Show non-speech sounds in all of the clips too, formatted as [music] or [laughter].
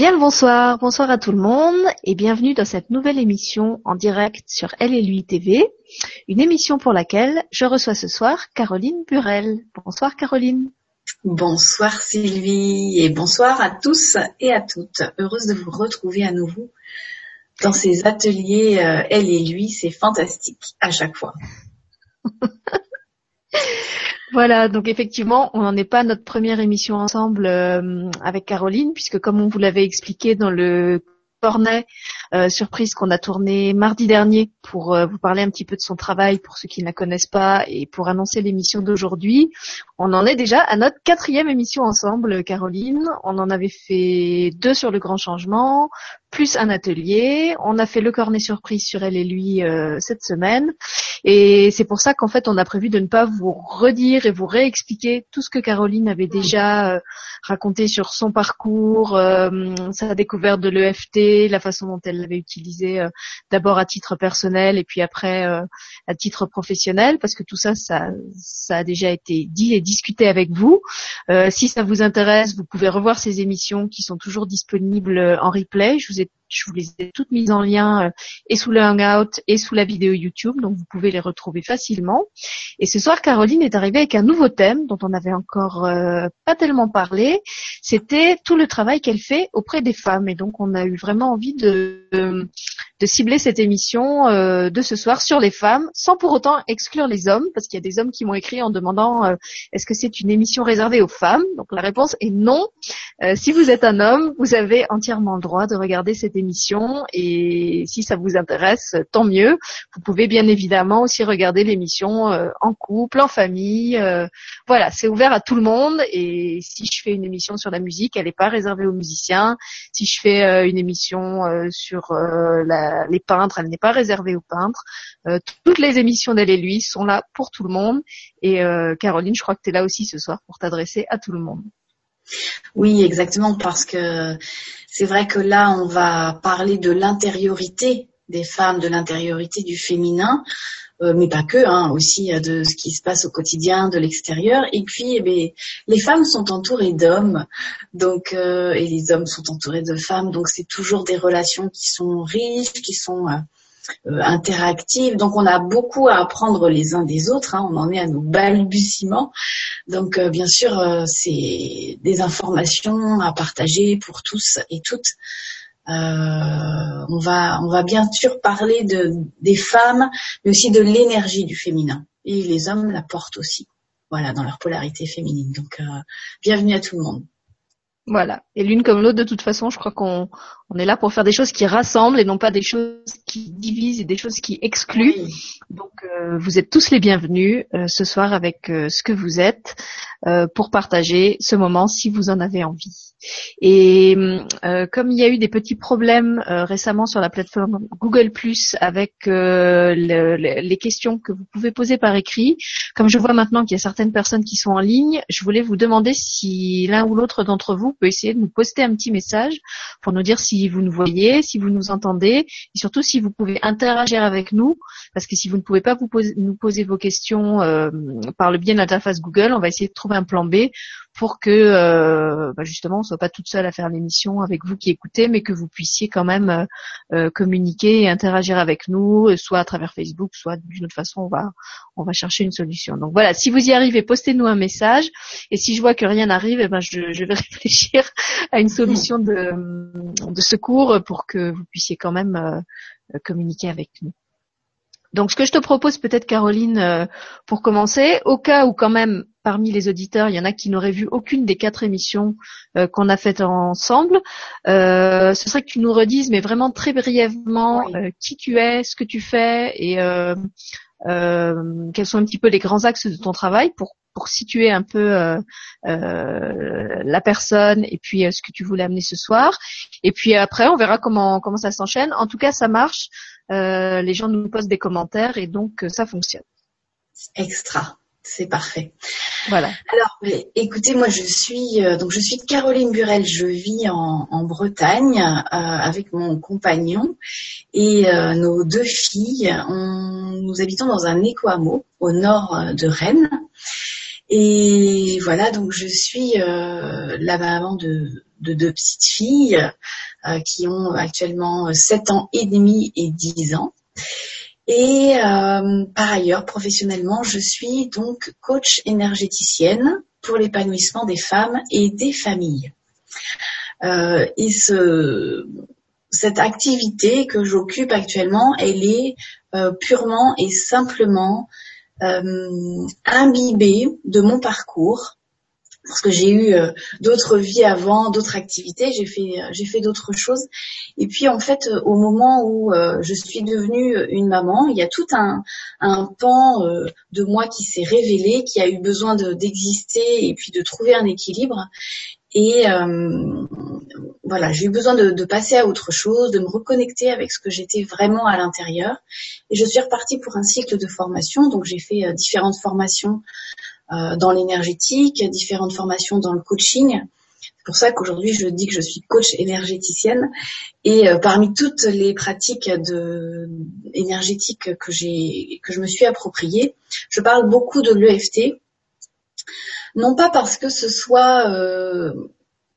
Bien le bonsoir, bonsoir à tout le monde et bienvenue dans cette nouvelle émission en direct sur Elle et lui TV, une émission pour laquelle je reçois ce soir Caroline Burel. Bonsoir Caroline. Bonsoir Sylvie et bonsoir à tous et à toutes. Heureuse de vous retrouver à nouveau dans ces ateliers euh, Elle et lui, c'est fantastique à chaque fois. [laughs] Voilà, donc effectivement, on n'en est pas notre première émission ensemble euh, avec Caroline, puisque comme on vous l'avait expliqué dans le cornet euh, surprise qu'on a tourné mardi dernier pour euh, vous parler un petit peu de son travail pour ceux qui ne la connaissent pas et pour annoncer l'émission d'aujourd'hui. On en est déjà à notre quatrième émission ensemble, Caroline. On en avait fait deux sur le grand changement, plus un atelier. On a fait le cornet surprise sur elle et lui euh, cette semaine. Et c'est pour ça qu'en fait, on a prévu de ne pas vous redire et vous réexpliquer tout ce que Caroline avait déjà euh, raconté sur son parcours, euh, sa découverte de l'EFT, la façon dont elle l'avait utilisé d'abord à titre personnel et puis après à titre professionnel, parce que tout ça, ça, ça a déjà été dit et discuté avec vous. si ça vous intéresse, vous pouvez revoir ces émissions qui sont toujours disponibles en replay. Je vous je vous les ai toutes mises en lien euh, et sous le Hangout et sous la vidéo YouTube, donc vous pouvez les retrouver facilement. Et ce soir, Caroline est arrivée avec un nouveau thème dont on n'avait encore euh, pas tellement parlé. C'était tout le travail qu'elle fait auprès des femmes. Et donc, on a eu vraiment envie de, cibler cette émission euh, de ce soir sur les femmes, sans pour autant exclure les hommes, parce qu'il y a des hommes qui m'ont écrit en demandant est-ce que c'est une émission réservée aux femmes? Donc la réponse est non. si vous êtes un homme, vous avez entièrement le droit de regarder cette émission et si ça vous intéresse, tant mieux. Vous pouvez bien évidemment aussi regarder l'émission euh, en couple, en famille. Euh, voilà, c'est ouvert à tout le monde et si je fais une émission sur la musique, elle n'est pas réservée aux musiciens. Si je fais euh, une émission sur les peintres, elle n'est pas réservée aux peintres. toutes les émissions d'elle et lui sont là pour tout le monde et Caroline, je crois que tu es là aussi ce soir pour t'adresser à tout le monde. Oui, exactement, parce que c'est vrai que là, on va parler de l'intériorité des femmes, de l'intériorité du féminin, euh, mais pas que, hein, aussi euh, de ce qui se passe au quotidien, de l'extérieur. Et puis, eh les femmes sont entourées d'hommes, donc euh, et les hommes sont entourés de femmes, donc c'est toujours des relations qui sont riches, qui sont interactive. Donc on a beaucoup à apprendre les uns des autres. Hein. On en est à nos balbutiements. Donc euh, bien sûr, euh, c'est des informations à partager pour tous et toutes. on va on va bien sûr parler de des femmes, mais aussi de l'énergie du féminin. Et les hommes la portent aussi. Voilà, dans leur polarité féminine. Donc bienvenue à tout le monde. Voilà. Et l'une comme l'autre, de toute façon, je crois qu'on on est là pour faire des choses qui rassemblent et non pas des choses qui divisent et des choses qui excluent. Donc, euh, vous êtes tous les bienvenus euh, ce soir avec euh, ce que vous êtes pour partager ce moment si vous en avez envie. Et euh, comme il y a eu des petits problèmes euh, récemment sur la plateforme Google Plus avec euh, les questions que vous pouvez poser par écrit, comme je vois maintenant qu'il y a certaines personnes qui sont en ligne, je voulais vous demander si l'un ou l'autre d'entre vous peut essayer de nous poster un petit message pour nous dire si vous nous voyez, si vous nous entendez, et surtout si vous pouvez interagir avec nous, parce que si vous ne pouvez pas nous poser vos questions par le biais de l'interface Google, on va essayer de trouver un plan B pour que euh, bah justement on soit pas toute seule à faire l'émission avec vous qui écoutez, mais que vous puissiez quand même euh, euh, communiquer et interagir avec nous, soit à travers Facebook, soit d'une autre façon on va on va chercher une solution. Donc voilà, si vous y arrivez, postez-nous un message. Et si je vois que rien n'arrive, eh ben je, vais [laughs] réfléchir à une solution de secours pour que vous puissiez quand même communiquer avec nous. Donc, ce que je te propose peut-être, Caroline, euh, pour commencer, au cas où quand même parmi les auditeurs, il y en a qui n'auraient vu aucune des quatre émissions euh, qu'on a faites ensemble, euh, ce serait que tu nous redises, mais vraiment très brièvement, qui tu es, ce que tu fais et quels sont un petit peu les grands axes de ton travail pour pour situer un peu la personne et puis ce que tu voulais amener ce soir. Et puis après, on verra comment comment ça s'enchaîne. En tout cas, ça marche. Euh, les gens nous posent des commentaires et donc euh, ça fonctionne. Extra, c'est parfait. Voilà. Alors, écoutez, moi je suis euh, donc je suis Caroline Burel, je vis en, Bretagne avec mon compagnon et nos deux filles. nous habitons dans un éco-hameau au nord de Rennes. Et voilà, donc je suis la maman de de deux petites filles qui ont actuellement 7 ans et demi et 10 ans. Et par ailleurs, professionnellement, je suis donc coach énergéticienne pour l'épanouissement des femmes et des familles. Euh, et ce, cette activité que j'occupe actuellement, elle est euh, purement et simplement euh, imbibée de mon parcours parce que j'ai eu euh, d'autres vies avant, d'autres activités, j'ai fait j'ai fait d'autres choses. Et puis en fait, au moment où je suis devenue une maman, il y a tout un, un pan de moi qui s'est révélé, qui a eu besoin d'exister et puis de trouver un équilibre. Et euh, voilà, j'ai eu besoin de, passer à autre chose, de me reconnecter avec ce que j'étais vraiment à l'intérieur. Et je suis repartie pour un cycle de formation. Donc j'ai fait euh, différentes formations euh, dans l'énergétique, différentes formations dans le coaching. C'est pour ça qu'aujourd'hui je dis que je suis coach énergéticienne. Et parmi toutes les pratiques de, énergétiques que j'ai que je me suis appropriées, je parle beaucoup de l'EFT non pas parce que ce soit euh,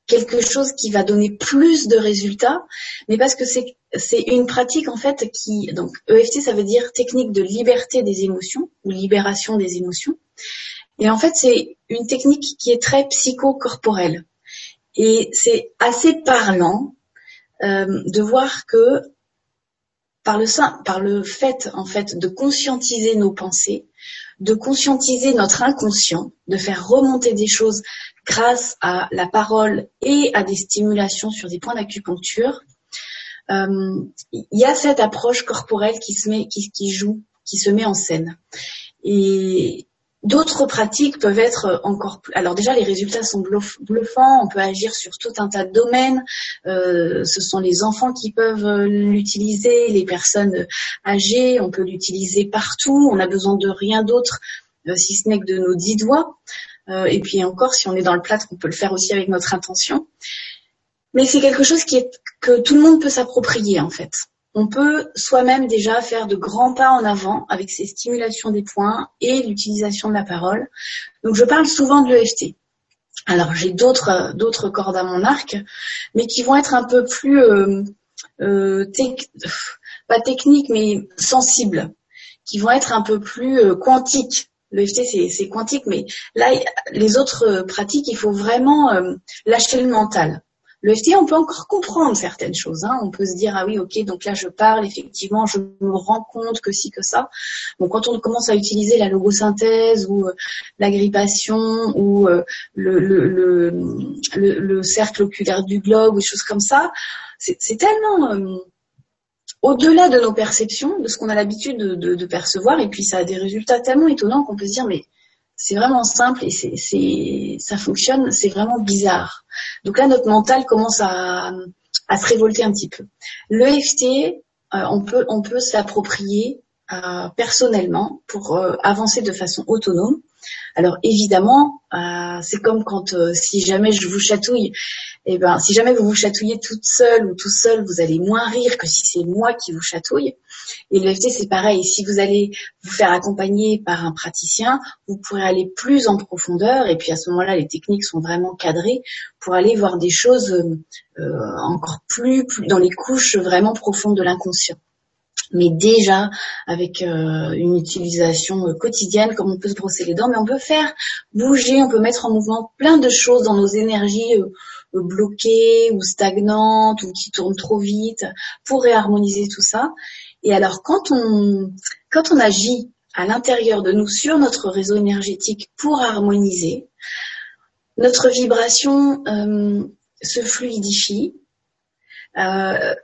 quelque chose qui va donner plus de résultats, mais parce que c'est c'est une pratique en fait qui donc EFT ça veut dire technique de liberté des émotions ou libération des émotions. Et en fait c'est une technique qui est très psychocorporelle et c'est assez parlant euh, de voir que par le, par le fait en fait de conscientiser nos pensées, de conscientiser notre inconscient, de faire remonter des choses grâce à la parole et à des stimulations sur des points d'acupuncture, euh, il y a cette approche corporelle qui se met, qui, qui joue, qui se met en scène. Et D'autres pratiques peuvent être encore plus. Alors déjà, les résultats sont bluffants. On peut agir sur tout un tas de domaines. Euh, ce sont les enfants qui peuvent euh, l'utiliser, les personnes âgées. On peut l'utiliser partout. On n'a besoin de rien d'autre, euh, si ce n'est que de nos dix doigts. et puis encore, si on est dans le plâtre, on peut le faire aussi avec notre intention. Mais c'est quelque chose qui est que tout le monde peut s'approprier en fait on peut soi-même déjà faire de grands pas en avant avec ces stimulations des points et l'utilisation de la parole. Donc je parle souvent de l'EFT. Alors j'ai d'autres d'autres cordes à mon arc, mais qui vont être un peu plus euh, euh, pas techniques mais sensibles, qui vont être un peu plus euh, quantiques. L'EFT c'est quantique, mais là les autres pratiques il faut vraiment lâcher le mental. Le FT, on peut encore comprendre certaines choses. Hein. On peut se dire ah oui, ok, donc là je parle, effectivement, je me rends compte que si que ça. Bon, quand on commence à utiliser la logosynthèse ou euh, l'agrippation ou euh, le, le, le, cercle oculaire du globe ou des choses comme ça, c'est tellement euh, au-delà de nos perceptions, de ce qu'on a l'habitude de, de, percevoir, et puis ça a des résultats tellement étonnants qu'on peut se dire mais c'est vraiment simple et c'est, ça fonctionne, c'est vraiment bizarre. Donc là, notre mental commence à, se révolter un petit peu. L'EFT, euh, on peut, on peut s'approprier euh, personnellement pour euh, avancer de façon autonome. Alors évidemment, euh, c'est comme quand euh, si jamais je vous chatouille, et eh ben si jamais vous vous chatouillez toute seule ou tout seul, vous allez moins rire que si c'est moi qui vous chatouille. Et l'EFT c'est pareil. Si vous allez vous faire accompagner par un praticien, vous pourrez aller plus en profondeur. Et puis à ce moment-là, les techniques sont vraiment cadrées pour aller voir des choses euh, encore plus, plus dans les couches vraiment profondes de l'inconscient mais déjà avec euh, une utilisation euh, quotidienne, comme on peut se brosser les dents, mais on peut faire bouger, on peut mettre en mouvement plein de choses dans nos énergies euh, bloquées ou stagnantes ou qui tournent trop vite pour réharmoniser tout ça. Et alors quand on quand on agit à l'intérieur de nous sur notre réseau énergétique pour harmoniser, notre vibration se fluidifie,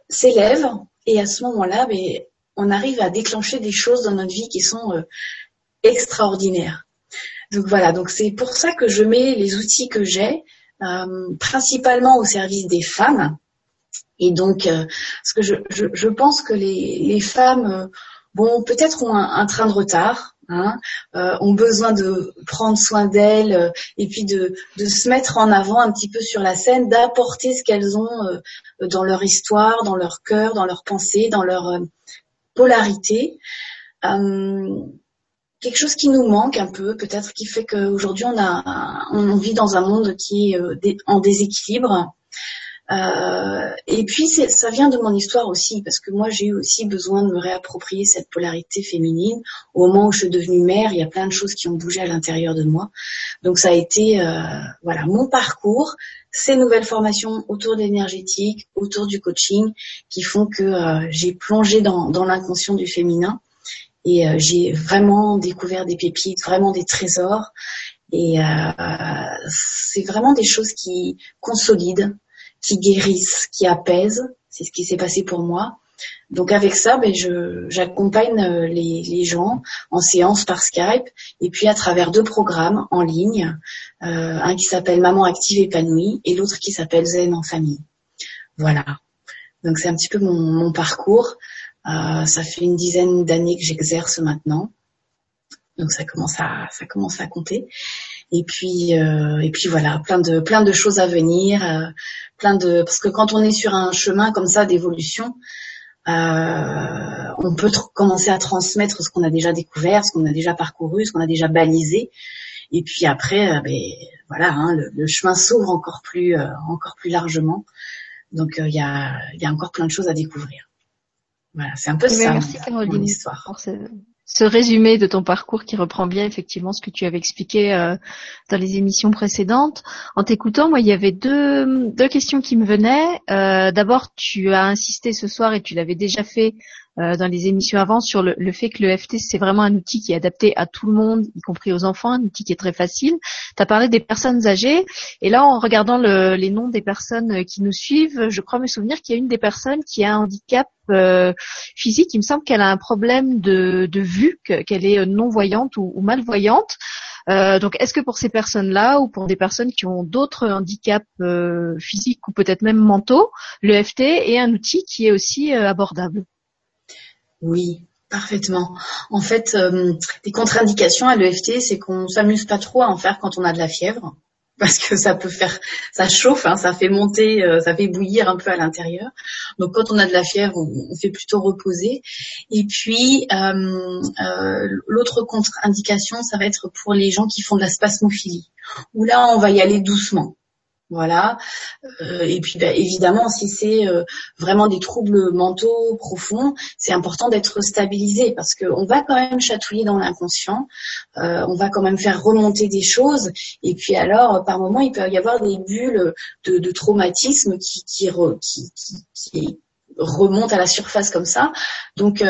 s'élève et à ce moment-là, ben, on arrive à déclencher des choses dans notre vie qui sont euh, extraordinaires. Donc voilà, donc c'est pour ça que je mets les outils que j'ai euh, principalement au service des femmes. Et donc, euh, parce que je, pense que les, femmes, bon, peut-être ont un, train de retard, hein, ont besoin de prendre soin d'elles et puis de, de, se mettre en avant un petit peu sur la scène, d'apporter ce qu'elles ont dans leur histoire, dans leur cœur, dans leurs pensées, dans leur polarité. Euh, quelque chose qui nous manque un peu, peut-être qui fait qu'aujourd'hui on vit dans un monde qui est euh, en déséquilibre. Euh, et puis ça vient de mon histoire aussi, parce que moi j'ai eu aussi besoin de me réapproprier cette polarité féminine. Au moment où je suis devenue mère, il y a plein de choses qui ont bougé à l'intérieur de moi. Donc ça a été euh, voilà mon parcours, ces nouvelles formations autour de l'énergétique, autour du coaching, qui font que euh, j'ai plongé dans, dans l'inconscient du féminin et euh, j'ai vraiment découvert des pépites, vraiment des trésors. Et c'est vraiment des choses qui consolident, qui guérissent, qui apaisent. C'est ce qui s'est passé pour moi. Donc avec ça, ben, j'accompagne euh, les, les, gens en séance par Skype et puis à travers deux programmes en ligne, euh, un qui s'appelle Maman active épanouie et l'autre qui s'appelle Zen en famille. Voilà. Donc c'est un petit peu mon, mon parcours. Euh, ça fait une dizaine d'années que j'exerce maintenant, donc ça commence à ça commence à compter. Et puis euh, et puis voilà, plein de plein de choses à venir, euh, plein de parce que quand on est sur un chemin comme ça d'évolution, euh, on peut commencer à transmettre ce qu'on a déjà découvert, ce qu'on a déjà parcouru, ce qu'on a déjà balisé. Et puis après, euh, ben, voilà, hein, le, chemin s'ouvre encore plus euh, encore plus largement. Donc il y a il y a encore plein de choses à découvrir. Voilà, c'est un peu ça merci, mon, histoire ce résumé de ton parcours qui reprend bien effectivement ce que tu avais expliqué euh, dans les émissions précédentes. En t'écoutant, moi, il y avait deux, deux questions qui me venaient. Euh, d'abord, tu as insisté ce soir et tu l'avais déjà fait euh, dans les émissions avant sur le, fait que le FT c'est vraiment un outil qui est adapté à tout le monde, y compris aux enfants, un outil qui est très facile. Tu as parlé des personnes âgées et là en regardant les noms des personnes qui nous suivent, je crois me souvenir qu'il y a une des personnes qui a un handicap euh, physique. Il me semble qu'elle a un problème de, vue, qu'elle est non voyante ou, malvoyante. Euh, donc, est-ce que pour ces personnes-là ou pour des personnes qui ont d'autres handicaps physiques ou peut-être même mentaux, le FT est un outil qui est aussi abordable? Oui, parfaitement. En fait, euh, des contre-indications à l'EFT, c'est qu'on s'amuse pas trop à en faire quand on a de la fièvre, [laughs] parce que ça peut faire, ça chauffe, hein, ça fait monter, euh, ça fait bouillir un peu à l'intérieur. Donc quand on a de la fièvre, on, fait plutôt reposer. Et puis euh, l'autre contre-indication, ça va être pour les gens qui font de la spasmophilie, où là on va y aller doucement. Voilà. Euh, et puis bah, évidemment, si c'est euh, vraiment des troubles mentaux profonds, c'est important d'être stabilisé parce qu'on va quand même chatouiller dans l'inconscient, euh, on va quand même faire remonter des choses. Et puis alors, par moment, il peut y avoir des bulles de, traumatisme qui, qui, qui, remontent à la surface comme ça. Donc,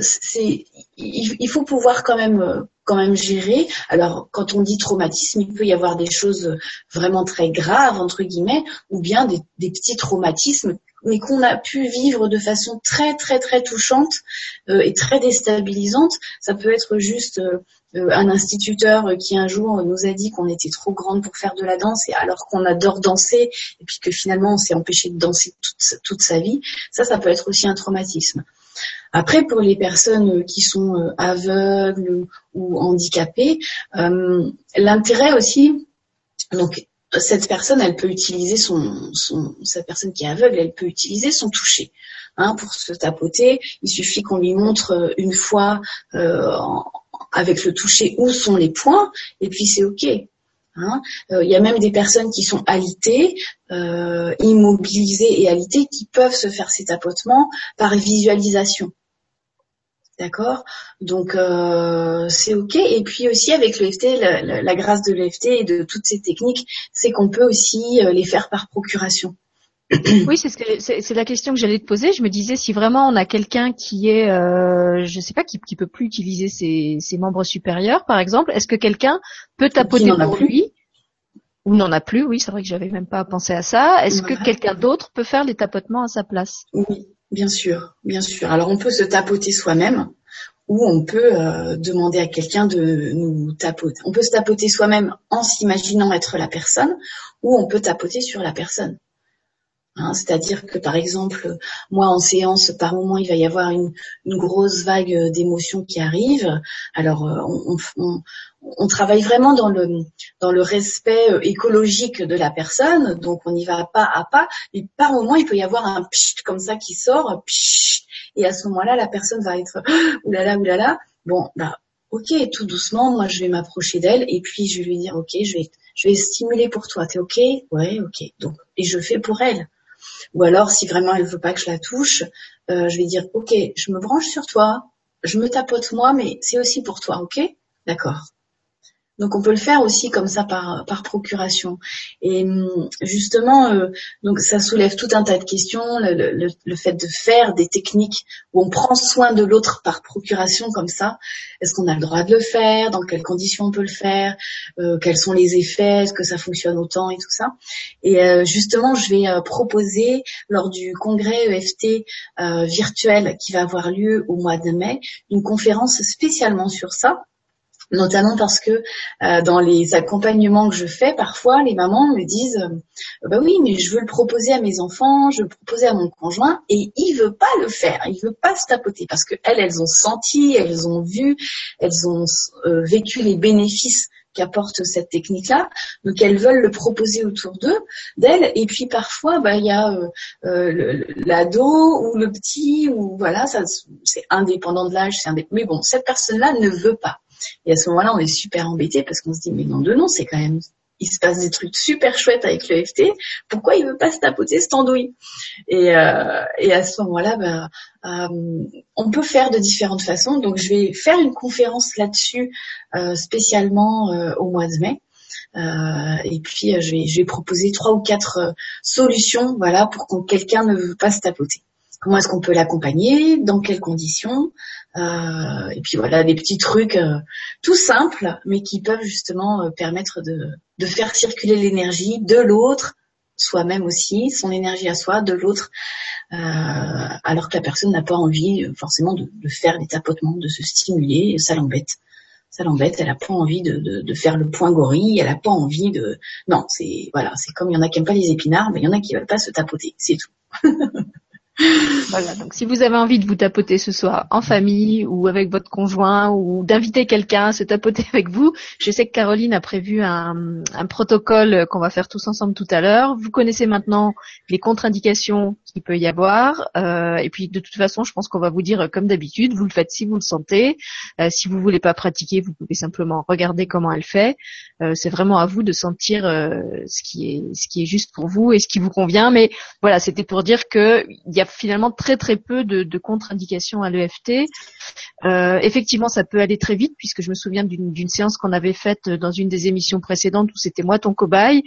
c'est, il, faut pouvoir quand même quand même gérer. Alors, quand on dit traumatisme, il peut y avoir des choses vraiment très graves, entre guillemets, ou bien des, petits traumatismes, mais qu'on a pu vivre de façon très, très, très touchante euh, et très déstabilisante. Ça peut être juste euh, euh, un instituteur qui un jour nous a dit qu'on était trop grande pour faire de la danse, et alors qu'on adore danser, et puis que finalement on s'est empêché de danser toute sa vie. Ça, ça peut être aussi un traumatisme. Après, pour les personnes qui sont euh, aveugles ou handicapées, euh, l'intérêt aussi, donc cette personne, elle peut utiliser son, qui est aveugle, elle peut utiliser son toucher hein, pour se tapoter. Il suffit qu'on lui montre euh, une fois avec le toucher où sont les points, et puis c'est ok. Hein. Il y a même des personnes qui sont alitées, immobilisées et alitées, qui peuvent se faire ces tapotements par visualisation. D'accord? Donc euh, c'est ok. Et puis aussi avec l'EFT, la, la, grâce de l'EFT et de toutes ces techniques, c'est qu'on peut aussi euh, les faire par procuration. Oui, [coughs] c'est c'est la question que j'allais te poser. Je me disais si vraiment on a quelqu'un qui est, euh, je sais pas, qui, qui peut plus utiliser ses, ses membres supérieurs, par exemple, est-ce que quelqu'un peut tapoter pour lui ou n'en a plus? Oui, c'est vrai que j'avais même pas pensé à ça. Est-ce que quelqu'un d'autre peut faire les tapotements à sa place? Oui. Bien sûr, bien sûr. Alors on peut se tapoter soi-même ou on peut euh, demander à quelqu'un de nous tapoter. On peut se tapoter soi-même en s'imaginant être la personne ou on peut tapoter sur la personne. Hein, c'est-à-dire que par exemple, moi en séance, par moment, il va y avoir une, grosse vague d'émotions qui arrive. Alors, euh, on, travaille vraiment dans le respect euh, écologique de la personne, donc on y va pas à pas. Et par moment, il peut y avoir un pchit comme ça qui sort, et à ce moment-là, la personne va être [gasps] oulala oulala. Bon, bah ok, tout doucement, moi je vais m'approcher d'elle et puis je vais lui dire ok, je vais je vais stimuler pour toi. T'es ok? Ouais, ok. Donc et je fais pour elle. Ou alors si vraiment elle veut pas que je la touche, euh, je vais dire ok, je me branche sur toi, je me tapote moi, mais c'est aussi pour toi, ok? D'accord. Donc on peut le faire aussi comme ça par, procuration. Et hum, justement, euh, donc ça soulève tout un tas de questions, le, le, fait de faire des techniques où on prend soin de l'autre par procuration comme ça. Est-ce qu'on a le droit de le faire? Dans quelles conditions on peut le faire? Euh, Quels sont les effets? Est-ce que ça fonctionne autant et tout ça? Et euh, justement, je vais proposer lors du congrès EFT virtuel qui va avoir lieu au mois de mai une conférence spécialement sur ça notamment parce que euh, dans les accompagnements que je fais, parfois les mamans me disent euh, bah oui, mais je veux le proposer à mes enfants, je veux le proposer à mon conjoint et il veut pas le faire, il veut pas se tapoter parce que elles, ont senti, elles ont vu, elles ont euh, vécu les bénéfices qu'apporte cette technique-là. Donc elles veulent le proposer autour d'eux, d'elles. Et puis parfois, bah il y a l'ado ou le petit ou voilà, c'est indépendant de l'âge, mais bon, cette personne-là ne veut pas. Et à ce moment-là, on est super embêté parce qu'on se dit, mais non de non, c'est quand même, il se passe des trucs super chouettes avec le FT. Pourquoi il veut pas se tapoter cette andouille? Et, euh, et à ce moment-là, ben, euh, on peut faire de différentes façons. Donc, je vais faire une conférence là-dessus euh, spécialement euh, au mois de mai. Euh, et puis, je vais, je vais proposer trois ou quatre solutions, voilà, pour que quelqu'un ne veut pas se tapoter. Comment est-ce qu'on peut l'accompagner? Dans quelles conditions? Euh, Et puis voilà, des petits trucs euh, tout simples, mais qui peuvent justement euh, permettre de, faire circuler l'énergie de l'autre, soi-même aussi, son énergie à soi, de l'autre, alors que la personne n'a pas envie forcément de, de, faire des tapotements, de se stimuler, ça l'embête. Ça l'embête, elle a pas envie de, faire le point gorille, elle a pas envie de... Non, c'est voilà, c'est comme il y en a qui aiment pas les épinards, mais il y en a qui veulent pas se tapoter, c'est tout. [laughs] Voilà, donc si vous avez envie de vous tapoter ce soir en famille ou avec votre conjoint ou d'inviter quelqu'un à se tapoter [laughs] avec vous, je sais que Caroline a prévu un, protocole qu'on va faire tous ensemble tout à l'heure. Vous connaissez maintenant les contre-indications qu'il peut y avoir euh, et puis de toute façon, je pense qu'on va vous dire comme d'habitude, vous le faites si vous le sentez. Euh, si vous voulez pas pratiquer, vous pouvez simplement regarder comment elle fait. Euh, c'est vraiment à vous de sentir ce qui est ce qui est juste pour vous et ce qui vous convient. Mais voilà, c'était pour dire que il y a finalement très très peu de, contre-indications à l'EFT. Effectivement, ça peut aller très vite puisque je me souviens d'une séance qu'on avait faite dans une des émissions précédentes où c'était moi ton cobaye,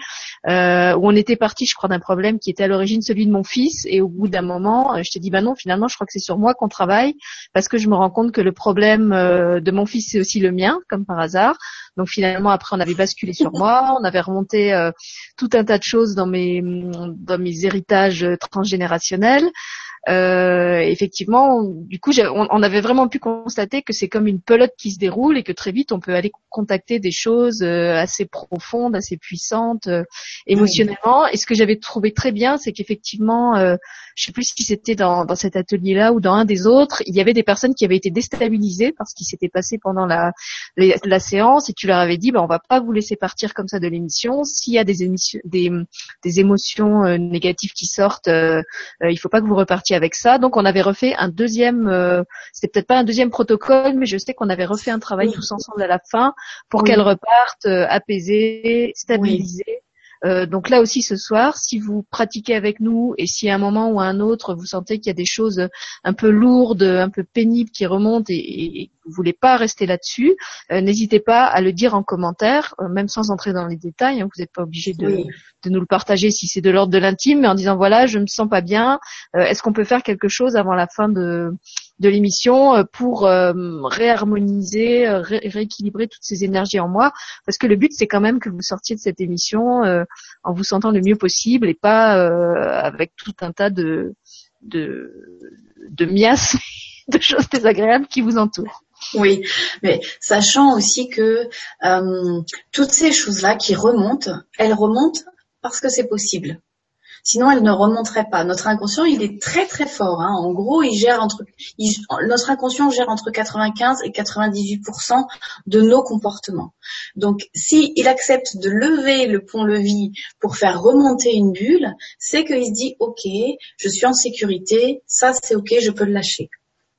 où on était parti, je crois, d'un problème qui était à l'origine celui de mon fils au bout d'un moment, je t'ai dit bah non, finalement, je crois que c'est sur moi qu'on travaille parce que je me rends compte que le problème euh, de mon fils c'est aussi le mien, comme par hasard. Donc finalement, après, on avait basculé sur moi, on avait remonté euh, tout un tas de choses dans mes dans mes héritages transgénérationnels. Euh, effectivement, du coup, on, on, avait vraiment pu constater que c'est comme une pelote qui se déroule et que très vite on peut aller contacter des choses euh, assez profondes, assez puissantes euh, émotionnellement. Et ce que j'avais trouvé très bien, c'est qu'effectivement, euh, je sais plus si c'était dans, dans cet atelier-là ou dans un des autres, il y avait des personnes qui avaient été déstabilisées par ce qui s'était passé pendant la, la, séance et tu leur avais dit, ben, on va pas vous laisser partir comme ça de l'émission. S'il y a des, émissions, des, des émotions négatives qui sortent, il faut pas que vous repartiez avec ça. Donc on avait refait un deuxième, euh, c'était peut-être pas un deuxième protocole, mais je sais qu'on avait refait un travail tous ensemble à la fin pour qu'elle reparte euh, apaisée, stabilisée. Euh, donc là aussi ce soir, si vous pratiquez avec nous et si à un moment ou à un autre vous sentez qu'il y a des choses un peu lourdes, un peu pénibles qui remontent et, et vous voulez pas rester là-dessus, euh, n'hésitez pas à le dire en commentaire, euh, même sans entrer dans les détails. Hein, vous n'êtes pas obligé de, de, nous le partager si c'est de l'ordre de l'intime, mais en disant voilà, je me sens pas bien. Est-ce qu'on peut faire quelque chose avant la fin de de l'émission euh, pour euh, réharmoniser, euh, rééquilibrer toutes ces énergies en moi, parce que le but c'est quand même que vous sortiez de cette émission en vous sentant le mieux possible et pas avec tout un tas de de, de [laughs] de choses désagréables qui vous entourent. Oui, mais sachant aussi que toutes ces choses-là qui remontent, elles remontent parce que c'est possible. Sinon, elle ne remonterait pas. Notre inconscient, il est très très fort. Hein. En gros, il gère entre, notre inconscient gère entre 95 et 98% de nos comportements. Donc, s'il il accepte de lever le pont-levis pour faire remonter une bulle, c'est qu'il se dit, ok, je suis en sécurité, ça c'est ok, je peux le lâcher.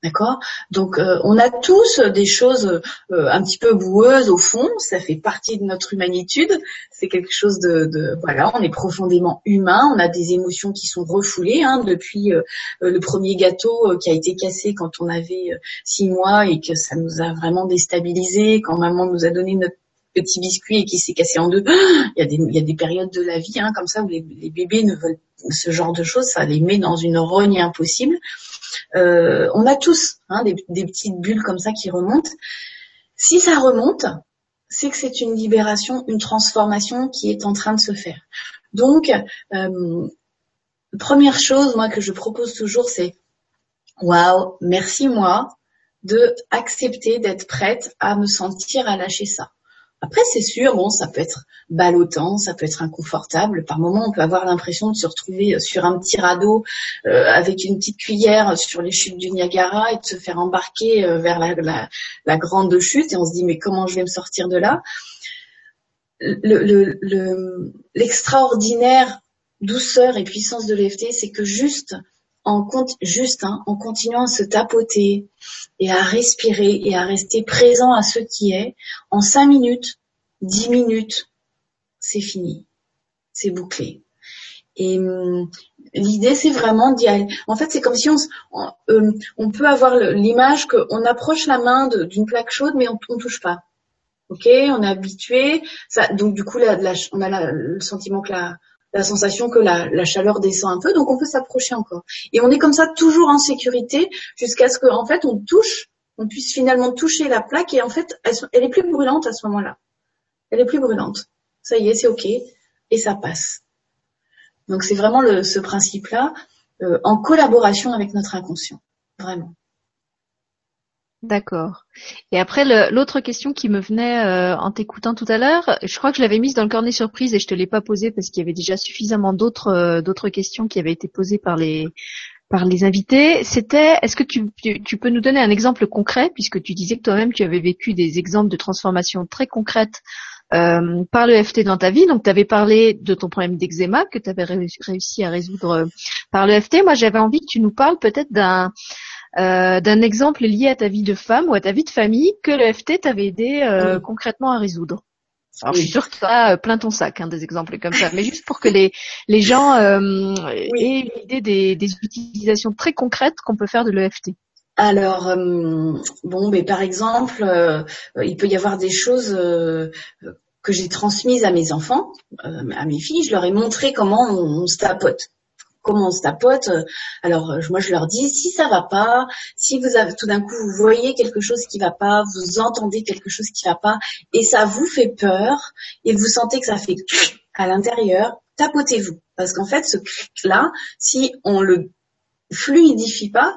D'accord? Donc euh, on a tous des choses euh, un petit peu boueuses au fond, ça fait partie de notre humanitude, c'est quelque chose de, voilà, on est profondément humain, on a des émotions qui sont refoulées hein, depuis euh, le premier gâteau qui a été cassé quand on avait six mois et que ça nous a vraiment déstabilisé, quand maman nous a donné notre petit biscuit et qui s'est cassé en deux. [gasps] Il y a des, il y a des périodes de la vie hein, comme ça où les, les bébés ne veulent ce genre de choses, ça les met dans une rogne impossible. Euh, on a tous hein, des, petites bulles comme ça qui remontent. Si ça remonte, c'est que c'est une libération, une transformation qui est en train de se faire. Donc, euh, première chose, moi, que je propose toujours, c'est waouh, merci moi de accepter d'être prête à me sentir à lâcher ça. Après, c'est sûr, bon, ça peut être ballottant, ça peut être inconfortable. Par moments, on peut avoir l'impression de se retrouver sur un petit radeau euh, avec une petite cuillère sur les chutes du Niagara et de se faire embarquer euh, vers la, grande chute. Et on se dit, mais comment je vais me sortir de là? L'extraordinaire douceur et puissance de l'EFT, c'est que juste en, juste, hein, en continuant à se tapoter et à respirer et à rester présent à ce qui est, en cinq minutes, dix minutes, c'est fini, c'est bouclé. Et hum, l'idée, c'est vraiment d'y aller. En fait, c'est comme si on, on, hum, peut avoir l'image qu'on approche la main d'une plaque chaude, mais on, ne touche pas. Ok, on est habitué. Ça, donc du coup, on a le sentiment que la, la sensation que la, chaleur descend un peu, donc on peut s'approcher encore. Et on est comme ça toujours en sécurité jusqu'à ce qu'en fait on touche, on puisse finalement toucher la plaque et en fait elle, est plus brûlante à ce moment-là. Elle est plus brûlante. Ça y est, c'est ok et ça passe. Donc c'est vraiment ce principe-là euh, en collaboration avec notre inconscient, vraiment. D'accord. Et après, l'autre question qui me venait euh, en t'écoutant tout à l'heure, je crois que je l'avais mise dans le cornet surprise et je te l'ai pas posée parce qu'il y avait déjà suffisamment d'autres euh, d'autres questions qui avaient été posées par les par les invités. C'était, est-ce que tu, tu, peux nous donner un exemple concret puisque tu disais que toi-même tu avais vécu des exemples de transformation très concrètes euh, par le FT dans ta vie. Donc, tu avais parlé de ton problème d'eczéma que tu avais réussi à résoudre par le FT. Moi, j'avais envie que tu nous parles peut-être d'un euh, d'un exemple lié à ta vie de femme ou à ta vie de famille que le FT t'avait aidé euh, concrètement à résoudre. Alors, je suis sûre que tu as euh, plein ton sac, hein, des exemples comme ça, mais juste pour que les, [laughs] les gens aient une idée des, des, utilisations très concrètes qu'on peut faire de l'EFT. Alors, bon, mais par exemple, il peut y avoir des choses que j'ai transmises à mes enfants, à mes filles. Je leur ai montré comment on se tapote comment on se tapote. Alors euh, moi je leur dis si ça va pas, si vous avez tout d'un coup vous voyez quelque chose qui va pas, vous entendez quelque chose qui va pas et ça vous fait peur et vous sentez que ça fait à l'intérieur, tapotez-vous parce qu'en fait ce là, si on le fluidifie pas,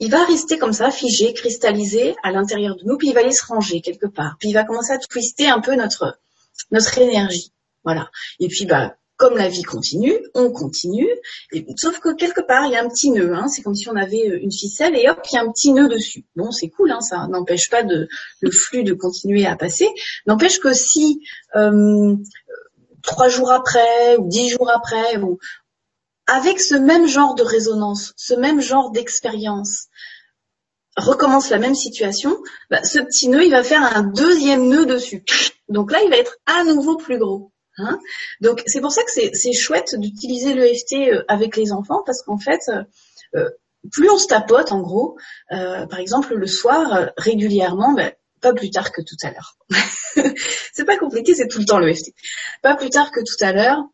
il va rester comme ça, figé, cristallisé à l'intérieur de nous, puis il va aller se ranger quelque part, puis il va commencer à twister un peu notre notre énergie. Voilà. Et puis bah comme la vie continue, on continue, sauf que quelque part, il y a un petit nœud. Hein, c'est comme si on avait euh, une ficelle et hop, il y a un petit nœud dessus. Bon, c'est cool, hein, ça n'empêche pas le flux de continuer à passer. N'empêche que si euh, trois jours après ou dix jours après, avec ce même genre de résonance, ce même genre d'expérience, recommence la même situation, bah, ce petit nœud, il va faire un deuxième nœud dessus. Donc là, il va être à nouveau plus gros. Hein Donc c'est pour ça que c'est chouette d'utiliser l'EFT euh, avec les enfants parce qu'en fait, euh, euh, plus on se tapote en gros, par exemple le soir régulièrement, ben, pas plus tard que tout à l'heure. [laughs] c'est pas compliqué, c'est tout le temps l'EFT. Pas plus tard que tout à l'heure,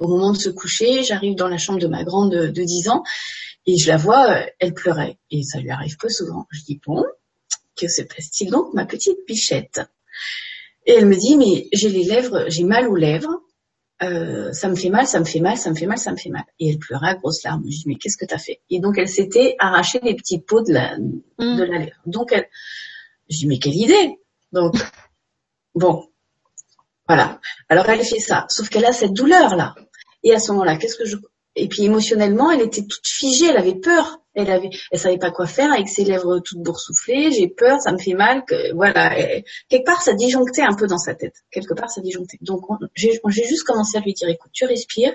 au moment de se coucher, j'arrive dans la chambre de ma grande de, de 10 ans et je la vois, elle pleurait et ça lui arrive peu souvent. Je dis bon, que se passe-t-il donc ma petite bichette? Et elle me dit, mais j'ai les lèvres, j'ai mal aux lèvres, euh, ça me fait mal, ça me fait mal, ça me fait mal, ça me fait mal. Et elle pleurait à grosses larmes. Je dis, mais qu'est-ce que tu as fait? Et donc, elle s'était arraché les petits pots de la, mm. de la lèvre. Donc, elle, je dis, mais quelle idée Donc, [laughs] bon, voilà. Alors, elle fait ça. Sauf qu'elle a cette douleur-là. Et à ce moment-là, qu'est-ce que je... Et puis, émotionnellement, elle était toute figée, elle avait peur. Elle avait, elle savait pas quoi faire avec ses lèvres toutes boursouflées. J'ai peur, ça me fait mal. Voilà, quelque part ça disjonctait un peu dans sa tête. Quelque part ça disjonctait. Donc j'ai juste commencé à lui dire, écoute, tu respires.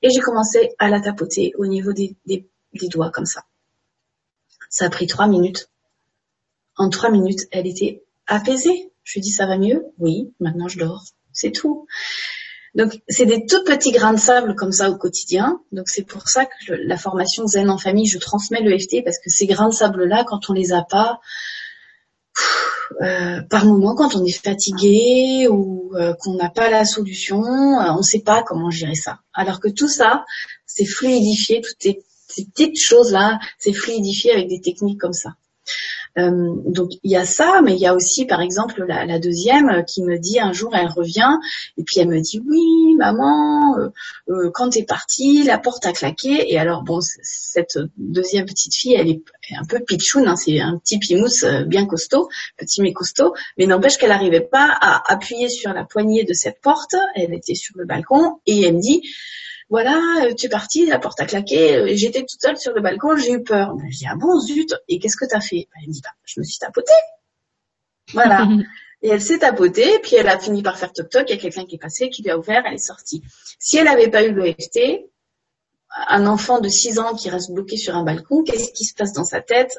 Et j'ai commencé à la tapoter au niveau des, des, des doigts comme ça. Ça a pris trois minutes. En trois minutes, elle était apaisée. Je lui dis ça va mieux? Oui, maintenant je dors. C'est tout. Donc, c'est des tout petits grains de sable comme ça au quotidien. Donc, c'est pour ça que la formation Zen en famille, je transmets le FT parce que ces grains de sable-là, quand on les a pas, euh, par moment, quand on est fatigué ou euh, qu'on n'a pas la solution, euh, on ne sait pas comment gérer ça. Alors que tout ça, c'est fluidifié, toutes ces petites choses-là, c'est fluidifié avec des techniques comme ça. Euh, donc il y a ça, mais il y a aussi par exemple la, deuxième euh, qui me dit un jour elle revient et puis elle me dit oui maman euh quand t'es partie la porte a claqué. Et alors bon cette deuxième petite fille elle est un peu pitchoun, hein, c'est un petit pimousse bien costaud, petit mais costaud, mais n'empêche qu'elle n'arrivait pas à appuyer sur la poignée de cette porte, elle était sur le balcon et elle me dit voilà, euh, tu es partie, la porte a claqué, euh, j'étais toute seule sur le balcon, j'ai eu peur. Ben, je dis, ah bon, zut, et qu'est-ce que t'as fait? Ben, Elle me dit, bah, je me suis tapotée. Voilà. [laughs] et elle s'est tapotée, puis elle a fini par faire toc toc, il y a quelqu'un qui est passé, qui lui a ouvert, elle est sortie. Si elle n'avait pas eu l'OFT, un enfant de 6 ans qui reste bloqué sur un balcon, qu'est-ce qui se passe dans sa tête?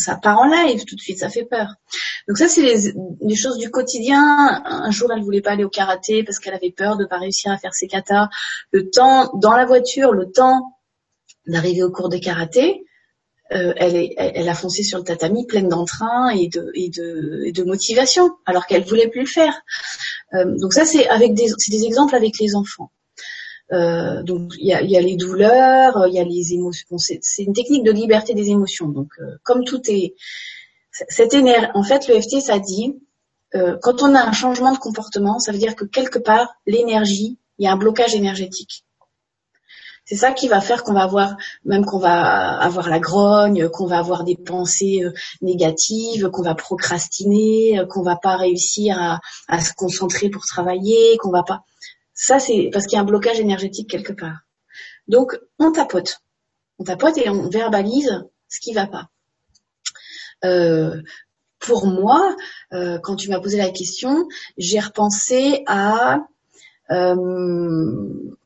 Ça part en live tout de suite, ça fait peur. Donc ça, c'est les, choses du quotidien. Un jour, elle voulait pas aller au karaté parce qu'elle avait peur de pas réussir à faire ses katas. Le temps, dans la voiture, le temps d'arriver au cours de karaté, euh, elle, est, elle, a foncé sur le tatami pleine d'entrain et de, et, de, et de motivation, alors qu'elle voulait plus le faire. Euh, donc ça, c'est avec des, c'est des exemples avec les enfants. Euh, donc il y a, y a, les douleurs, il y a les émotions. C'est, une technique de liberté des émotions. Donc euh, comme tout est cette énergie, en fait, le FT, ça dit, euh, quand on a un changement de comportement, ça veut dire que quelque part, l'énergie, il y a un blocage énergétique. C'est ça qui va faire qu'on va avoir, même qu'on va avoir la grogne, qu'on va avoir des pensées euh, négatives, qu'on va procrastiner, euh, qu'on va pas réussir à, à se concentrer pour travailler, qu'on va pas. Ça, c'est parce qu'il y a un blocage énergétique quelque part. Donc, on tapote. On tapote et on verbalise ce qui va pas. Euh, pour moi, euh, quand tu m'as posé la question, j'ai repensé à euh,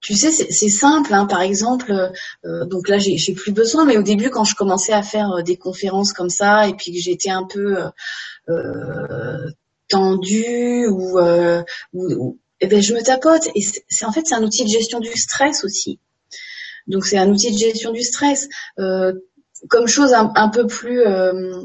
tu sais, c'est simple. Hein, par exemple, donc là, j'ai plus besoin, mais au début, quand je commençais à faire des conférences comme ça, et puis que j'étais un peu euh, tendue ou, eh ben, je me tapote. Et c'est en fait, c'est un outil de gestion du stress aussi. Donc, c'est un outil de gestion du stress. Euh, comme chose un, peu plus euh,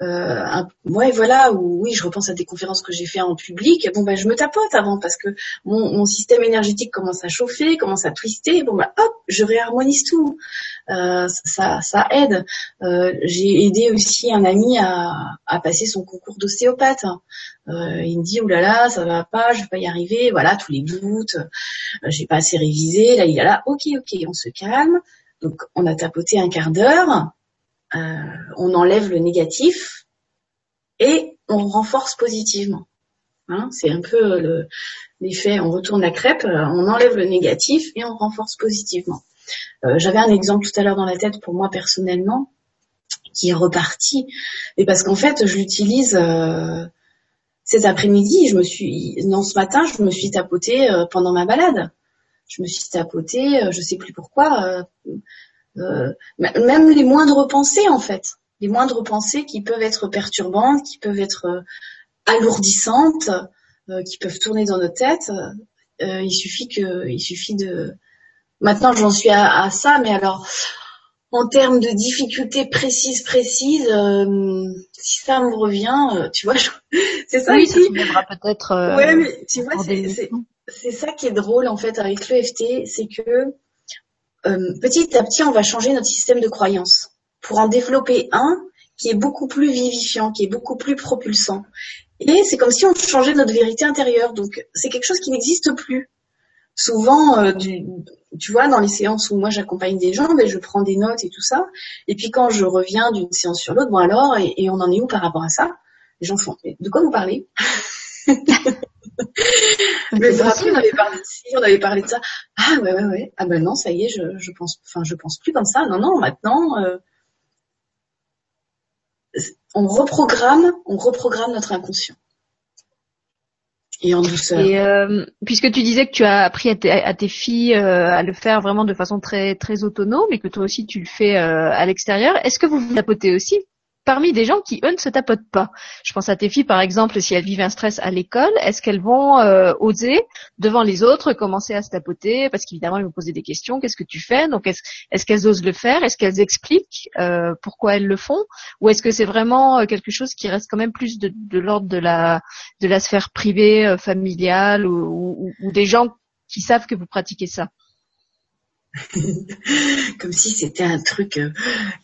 euh, ouais voilà oui je repense à des conférences que j'ai fait en public. Bon ben je me tapote avant parce que mon, système énergétique commence à chauffer commence à twister. Bon ben hop je réharmonise tout. Euh, ça ça aide. Euh, j'ai aidé aussi un ami à, passer son concours d'ostéopathe. Euh, il me dit oulala ça va pas je vais pas y arriver. Voilà tous les doutes. J'ai pas assez révisé. Là il est là. Ok ok on se calme. Donc on a tapoté un quart d'heure, euh, on enlève le négatif et on renforce positivement. Hein, c'est un peu l'effet, on retourne la crêpe, euh, on enlève le négatif et on renforce positivement. Euh, j'avais un exemple tout à l'heure dans la tête pour moi personnellement qui est reparti, mais parce qu'en fait je l'utilise cet après-midi, je me suis, non ce matin, je me suis tapoté pendant ma balade je me suis tapotée, euh, je sais plus pourquoi. Euh, euh, même les moindres pensées en fait, les moindres pensées qui peuvent être perturbantes, qui peuvent être alourdissantes, qui peuvent tourner dans nos têtes. il suffit que, il suffit de. Maintenant, j'en suis à, ça, mais alors en termes de difficultés précises, précises, si ça me revient, tu vois, [laughs] c'est ça. Oui, ça peut-être. Euh, mais tu vois, c'est ça qui est drôle en fait avec l'EFT, c'est que euh, petit à petit, on va changer notre système de croyance pour en développer un qui est beaucoup plus vivifiant, qui est beaucoup plus propulsant. Et c'est comme si on changeait notre vérité intérieure. Donc c'est quelque chose qui n'existe plus. Souvent, euh, tu vois, dans les séances où moi j'accompagne des gens, ben, je prends des notes et tout ça. Et puis quand je reviens d'une séance sur l'autre, bon alors, et, et, on en est où par rapport à ça? Les gens font, de quoi vous parlez? [laughs] mais [laughs] vous on avait parlé de ci, on avait parlé de ça. Ah ouais, ouais, ouais. Ah ben non, ça y est, je, je pense, enfin, je pense plus comme ça. Non, non, maintenant, euh, on reprogramme, on reprogramme notre inconscient. et en douceur. Et euh, puisque tu disais que tu as appris à, tes filles euh, à le faire vraiment de façon très très autonome et que toi aussi tu le fais euh, à l'extérieur, est-ce que vous vous tapotez aussi? Parmi des gens qui, eux, ne se tapotent pas. Je pense à tes filles, par exemple, si elles vivent un stress à l'école, est-ce qu'elles vont euh, oser, devant les autres, commencer à se tapoter Parce qu'évidemment, ils vont poser des questions. Qu'est-ce que tu fais? Donc, est-ce qu'elles osent le faire? Est-ce qu'elles expliquent euh, pourquoi elles le font? Ou est-ce que c'est vraiment euh, quelque chose qui reste quand même plus de, l'ordre de la, de la sphère privée, familiale, ou des gens qui savent que vous pratiquez ça? [laughs] comme si c'était un truc euh,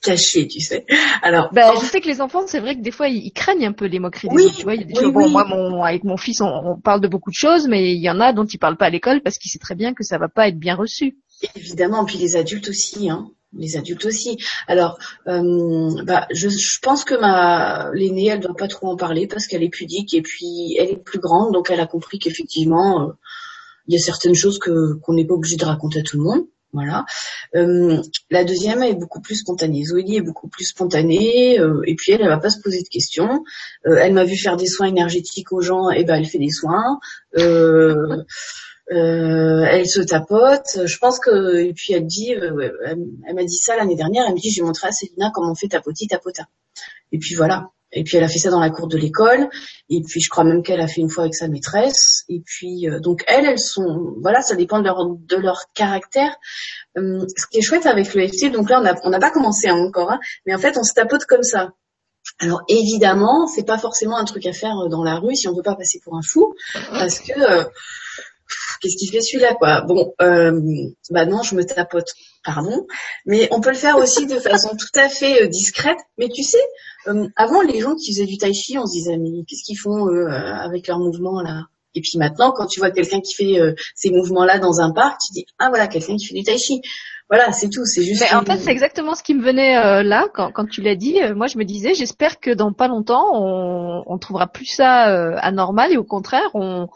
caché, tu sais. Alors, ben, je sais que les enfants, c'est vrai que des fois, ils, craignent un peu les moqueries des autres. Tu vois, il y a des bon, moi, mon, avec mon fils, on, parle de beaucoup de choses, mais il y en a dont il parle pas à l'école parce qu'il sait très bien que ça va pas être bien reçu. Évidemment, puis les adultes aussi, hein. Les adultes aussi. Alors, euh, bah, je, je, pense que ma l'aînée, elle doit pas trop en parler parce qu'elle est pudique et puis elle est plus grande, donc elle a compris qu'effectivement, euh, il y a certaines choses que qu'on n'est pas obligé de raconter à tout le monde. Voilà. Euh, la deuxième est beaucoup plus spontanée. Zoé est beaucoup plus spontanée euh, et puis elle, elle va pas se poser de questions. Euh, elle m'a vu faire des soins énergétiques aux gens, et ben elle fait des soins. elle se tapote. Je pense que et puis elle dit, elle, m'a dit ça l'année dernière. Elle me dit, j'ai montré à Célina comment on fait tapoti tapota. Et puis voilà. Et puis elle a fait ça dans la cour de l'école. Et puis je crois même qu'elle a fait une fois avec sa maîtresse. Et puis euh, donc elles, elles sont, voilà, ça dépend de leur de leur caractère. Hum, ce qui est chouette avec le FT, donc là on n'a pas commencé hein, encore, hein, mais en fait on se tapote comme ça. Alors évidemment, c'est pas forcément un truc à faire euh, dans la rue si on veut pas passer pour un fou, parce que euh, qu'est-ce qu'il fait celui-là quoi? Bon, euh, bah non, je me tapote, pardon. Mais on peut le faire aussi de façon tout à fait euh, discrète. Mais tu sais, euh, avant les gens qui faisaient du tai chi, on se disait mais qu'est-ce qu'ils font eux avec leurs mouvements là? Et puis maintenant, quand tu vois quelqu'un qui fait ces mouvements-là dans un parc, tu dis ah voilà quelqu'un qui fait du tai chi. Voilà, c'est tout. C'est juste. Mais en fait, c'est exactement ce qui me venait là quand, quand tu l'as dit. moi, je me disais, j'espère que dans pas longtemps, on, on trouvera plus ça anormal et au contraire, on,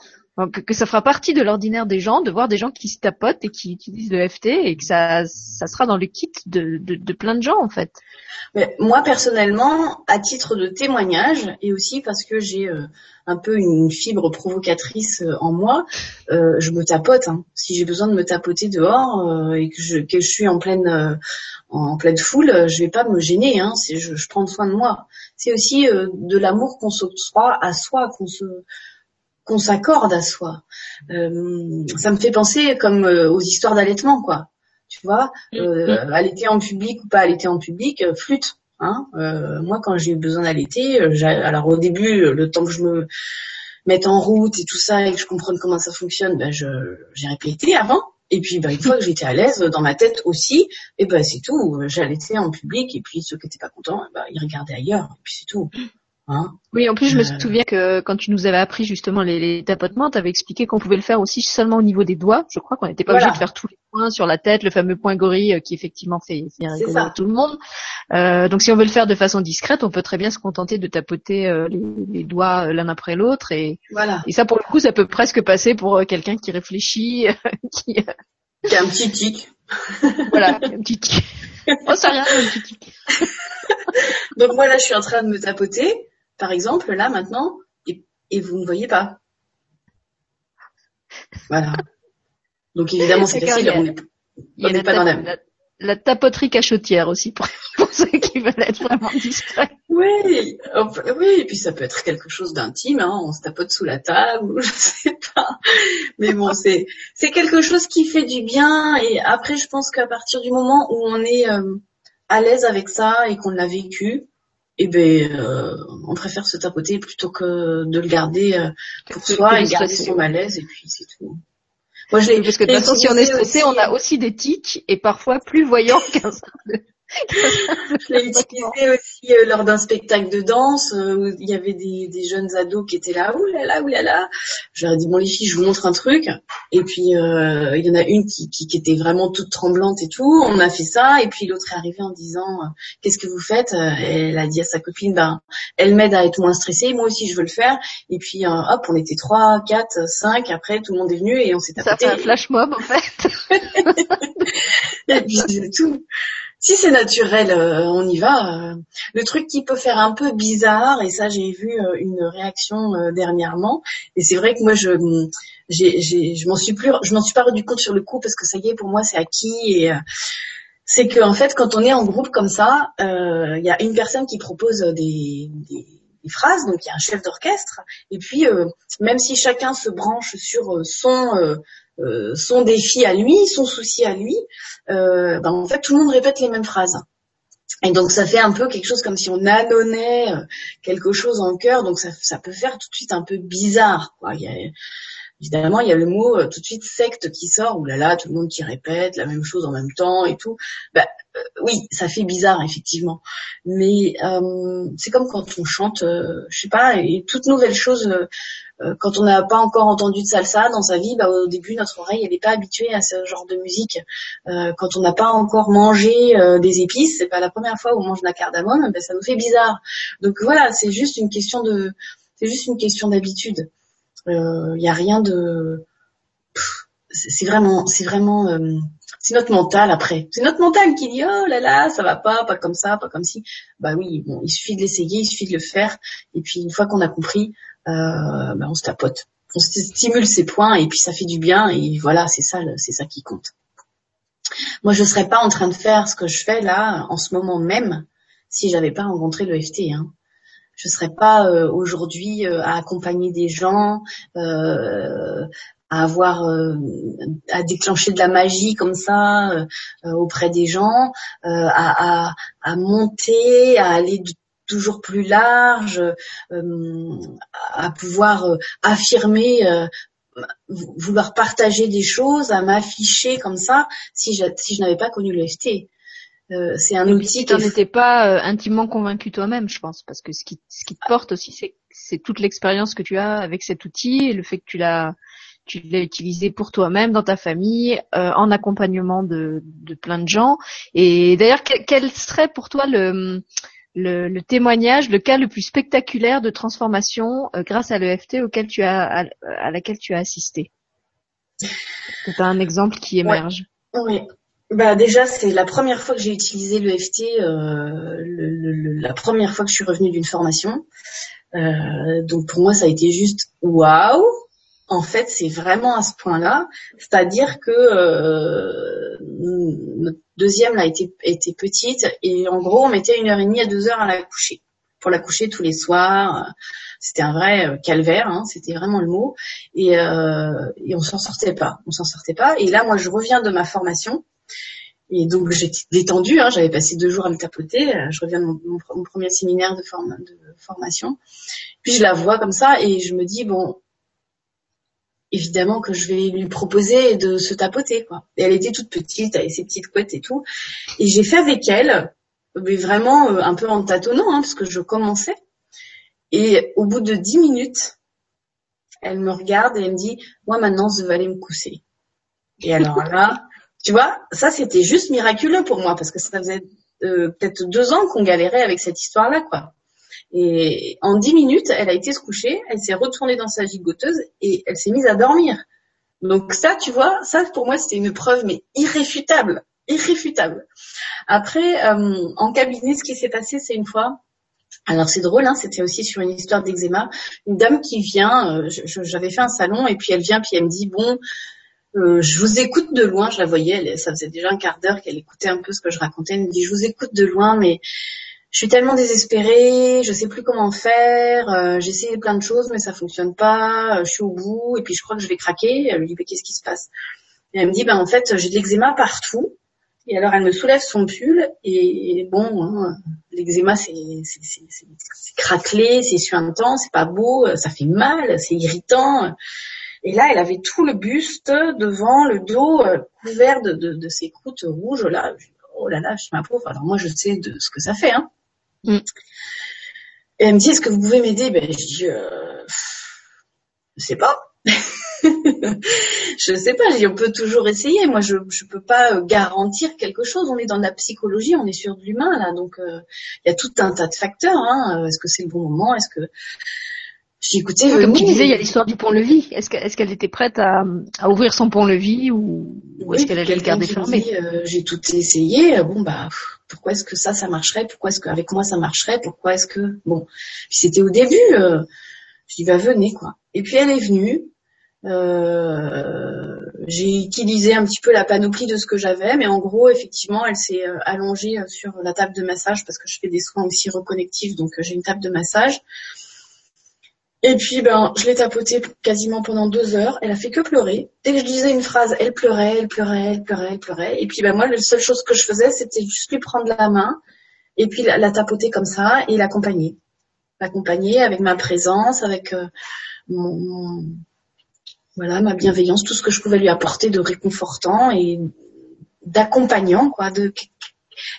que, ça fera partie de l'ordinaire des gens de voir des gens qui se tapotent et qui utilisent le FT et que ça, ça sera dans le kit de, de, de plein de gens en fait. Mais moi personnellement, à titre de témoignage et aussi parce que j'ai euh, un peu une fibre provocatrice euh, en moi, euh, je me tapote. Hein. Si j'ai besoin de me tapoter dehors et que je, que je suis en pleine en pleine foule, je vais pas me gêner. Hein. Je, je prends soin de moi. C'est aussi de l'amour qu'on s'octroie à soi, qu'on se qu'on s'accorde à soi. Euh, ça me fait penser comme euh, aux histoires d'allaitement, quoi. Tu vois, mm. euh, allaiter en public ou pas allaiter en public, flûte. Hein moi, quand j'ai eu besoin d'allaiter, alors au début, le temps que je me mette en route et tout ça et que je comprenne comment ça fonctionne, ben j'ai répété avant. Et puis, ben, une fois que j'étais à l'aise dans ma tête aussi, et ben c'est tout. J'allaitais en public et puis ceux qui n'étaient pas contents, ben, ils regardaient ailleurs. Et puis c'est tout. Hein oui, en plus, je me euh. souviens que quand tu nous avais appris justement les, les tapotements, tu avais expliqué qu'on pouvait le faire aussi seulement au niveau des doigts. Je crois qu'on n'était pas obligé de faire tous les points sur la tête, le fameux point gorille euh, qui effectivement fait, fait tout le monde. Euh, donc, si on veut le faire de façon discrète, on peut très bien se contenter de tapoter euh, les, les, doigts l'un après l'autre. Et, voilà. et ça, pour le coup, ça peut presque passer pour quelqu'un qui réfléchit, [laughs] qui... qui a un petit tic. [laughs] voilà, un petit tic. [laughs] Oh, c'est rien, un petit tic. donc moi là, je suis en train de me tapoter par exemple, là maintenant, et, vous ne voyez pas. Voilà. Donc évidemment, c'est facile. On n'est pas dans la... la... tapoterie cachotière aussi [laughs] pour, ceux qui veulent être vraiment discrets. Oui, oui, et puis ça peut être quelque chose d'intime. Hein. On se tapote sous la table, [laughs] je sais pas. Mais bon, c'est c'est quelque chose qui fait du bien. Et après, je pense qu'à partir du moment où on est euh, à l'aise avec ça et qu'on l'a vécu, eh ben, euh, on préfère se tapoter plutôt que de le garder euh, pour soi et garder son malaise et puis c'est tout. Moi, je parce que de toute façon, si on est stressé, on a aussi des tics et parfois plus voyants [laughs] qu'un je l'ai utilisé aussi euh, lors d'un spectacle de danse euh, où il y avait des, des, jeunes ados qui étaient là, oulala, oulala. Je leur ai dit, bon les filles, je vous montre un truc. Et puis euh, il y en a une qui, qui, qui, était vraiment toute tremblante et tout. On a fait ça. Et puis l'autre est arrivée en disant, qu'est-ce que vous faites? Elle a dit à sa copine, ben elle m'aide à être moins stressée. Moi aussi, je veux le faire. Et puis hop, on était trois, quatre, cinq. Après, tout le monde est venu et on s'est tapé. Ça fait un flash mob en fait. [laughs] et puis c'est tout. Si c'est naturel, euh, on y va. Le truc qui peut faire un peu bizarre, et ça j'ai vu euh, une réaction euh, dernièrement, et c'est vrai que moi je j'ai, je m'en suis plus, je m'en suis pas rendu compte sur le coup parce que ça y est pour moi c'est acquis et c'est que en fait quand on est en groupe comme ça, il y a une personne qui propose des, des, des phrases, donc il y a un chef d'orchestre, et puis même si chacun se branche sur son euh, son défi à lui, son souci à lui, euh, ben, en fait tout le monde répète les mêmes phrases. Et donc ça fait un peu quelque chose comme si on annonnait euh, quelque chose en cœur, donc ça, peut faire tout de suite un peu bizarre. Évidemment, il y a le mot tout de suite secte qui sort, ou là là, tout le monde qui répète la même chose en même temps et tout. Ben, oui, ça fait bizarre effectivement, mais euh, c'est comme quand on chante, euh, je sais pas, et toute nouvelle chose euh, quand on n'a pas encore entendu de salsa dans sa vie, bah, au début notre oreille elle n'est pas habituée à ce genre de musique. Euh, quand on n'a pas encore mangé euh, des épices, c'est pas la première fois où on mange de la cardamome, bah, ça nous fait bizarre. Donc voilà, c'est juste une question de, c'est juste une question d'habitude. Il n'y a rien de, c'est vraiment, c'est vraiment, c'est notre mental après. C'est notre mental qui dit oh là là, ça va pas, pas comme ça, pas comme si. Bah oui, bon, il suffit de l'essayer, il suffit de le faire. Et puis une fois qu'on a compris, euh, ben, on se tapote, on stimule ses points et puis ça fait du bien et voilà, c'est ça, c'est ça qui compte. Moi, je serais pas en train de faire ce que je fais là en ce moment même si j'avais pas rencontré l'EFT. Hein. Je serais pas euh, aujourd'hui euh, à accompagner des gens, euh, à avoir, à déclencher de la magie comme ça auprès des gens, à, à, monter, à aller toujours plus large, à pouvoir affirmer vouloir partager des choses, à m'afficher comme ça, si je, si je n'avais pas connu l'EFT. Euh, c'est un outil qui n'étais pas intimement convaincu toi-même, je pense, parce que ce qui, ce qui te porte aussi, c'est, c'est toute l'expérience que tu as avec cet outil et le fait que tu l'as, tu l'as utilisé pour toi-même, dans ta famille, en accompagnement de, de plein de gens. Et d'ailleurs, quel serait pour toi le, le, témoignage, le cas le plus spectaculaire de transformation euh, grâce à l'EFT auquel tu as à, laquelle tu as assisté? C'est un exemple qui émerge? Oui. Bah déjà c'est la première fois que j'ai utilisé l'EFT, euh, la première fois que je suis revenue d'une formation. Euh, donc pour moi ça a été juste waouh en fait, c'est vraiment à ce point-là. C'est-à-dire que euh, notre deuxième là était, était petite et en gros on mettait une heure et demie à deux heures à la coucher pour la coucher tous les soirs. C'était un vrai euh, calvaire, hein, c'était vraiment le mot. Et, euh, et on s'en sortait pas, on s'en sortait pas. Et là, moi, je reviens de ma formation. Et donc j'étais détendue, hein, j'avais passé deux jours à me tapoter. Euh, je reviens de mon, premier séminaire de, formation. Puis je la vois comme ça et je me dis bon, évidemment que je vais lui proposer de se tapoter quoi. Et elle était toute petite, avec ses petites couettes et tout. Et j'ai fait avec elle, mais vraiment euh, un peu en tâtonnant, hein, parce que je commençais. Et au bout de dix minutes, elle me regarde et elle me dit, moi maintenant je vais aller me coucher. Et alors là, tu vois, ça c'était juste miraculeux pour moi parce que ça faisait euh, peut-être deux ans qu'on galérait avec cette histoire-là, quoi. Et en dix minutes, elle a été se coucher, elle s'est retournée dans sa gigoteuse et elle s'est mise à dormir. Donc ça, tu vois, ça pour moi c'était une preuve mais irréfutable, irréfutable. Après, euh, en cabinet, ce qui s'est passé, c'est une fois, alors c'est drôle, hein, c'était aussi sur une histoire d'eczéma, une dame qui vient, euh, j'avais fait un salon et puis elle vient puis elle me dit bon, euh, je vous écoute de loin, je la voyais, ça faisait déjà un quart d'heure qu'elle écoutait un peu ce que je racontais, elle me dit je vous écoute de loin mais je suis tellement désespérée, je sais plus comment faire, euh, j'ai essayé plein de choses mais ça fonctionne pas, euh, je suis au bout et puis je crois que je vais craquer. Elle me dit mais qu'est-ce qui se passe? Elle me dit ben en fait j'ai de l'eczéma partout. Et alors elle me soulève son pull et, bon hein, l'eczéma c'est craquelé, c'est suintant, c'est pas beau, ça fait mal, c'est irritant. Et là, elle avait tout le buste devant, le dos euh, couvert de, de, de, ces croûtes rouges là. Oh là là, je suis ma pauvre. Alors moi, je sais de ce que ça fait. Hein. Mm. Et elle me dit, est-ce que vous pouvez m'aider? Ben, je dis, euh, je sais pas. [laughs] je sais pas, je dis, on peut toujours essayer. Moi, je ne peux pas euh, garantir quelque chose. On est dans la psychologie, on est sur de l'humain, là. Donc, euh, il y a tout un tas de facteurs. Hein. Est-ce que c'est le bon moment? Est-ce que... Je dis écoutez, comme tu disais, il y a l'histoire du pont-levis. Est-ce qu'elle est était prête à, à, ouvrir son pont-levis ou, est-ce qu'elle allait le garder fermé? euh, J'ai tout essayé. Bon bah pourquoi est-ce que ça ça marcherait? Pourquoi est-ce qu'avec moi ça marcherait? Pourquoi est-ce que bon Puis c'était au début. Euh, je dis bah venez quoi. Et puis elle est venue. Euh, j'ai utilisé un petit peu la panoplie de ce que j'avais, mais en gros, effectivement, elle s'est euh, allongée euh, sur la table de massage parce que je fais des soins aussi reconnectifs, donc j'ai une table de massage. Et puis, ben, je l'ai tapotée quasiment pendant deux heures. Elle a fait que pleurer. Dès que je disais une phrase, elle pleurait, elle pleurait, elle pleurait, elle pleurait. Et puis, ben, moi, la seule chose que je faisais, c'était juste lui prendre la main et puis la, tapoter comme ça et l'accompagner. L'accompagner avec ma présence, avec mon, voilà, ma bienveillance, tout ce que je pouvais lui apporter de réconfortant et d'accompagnant, quoi. De,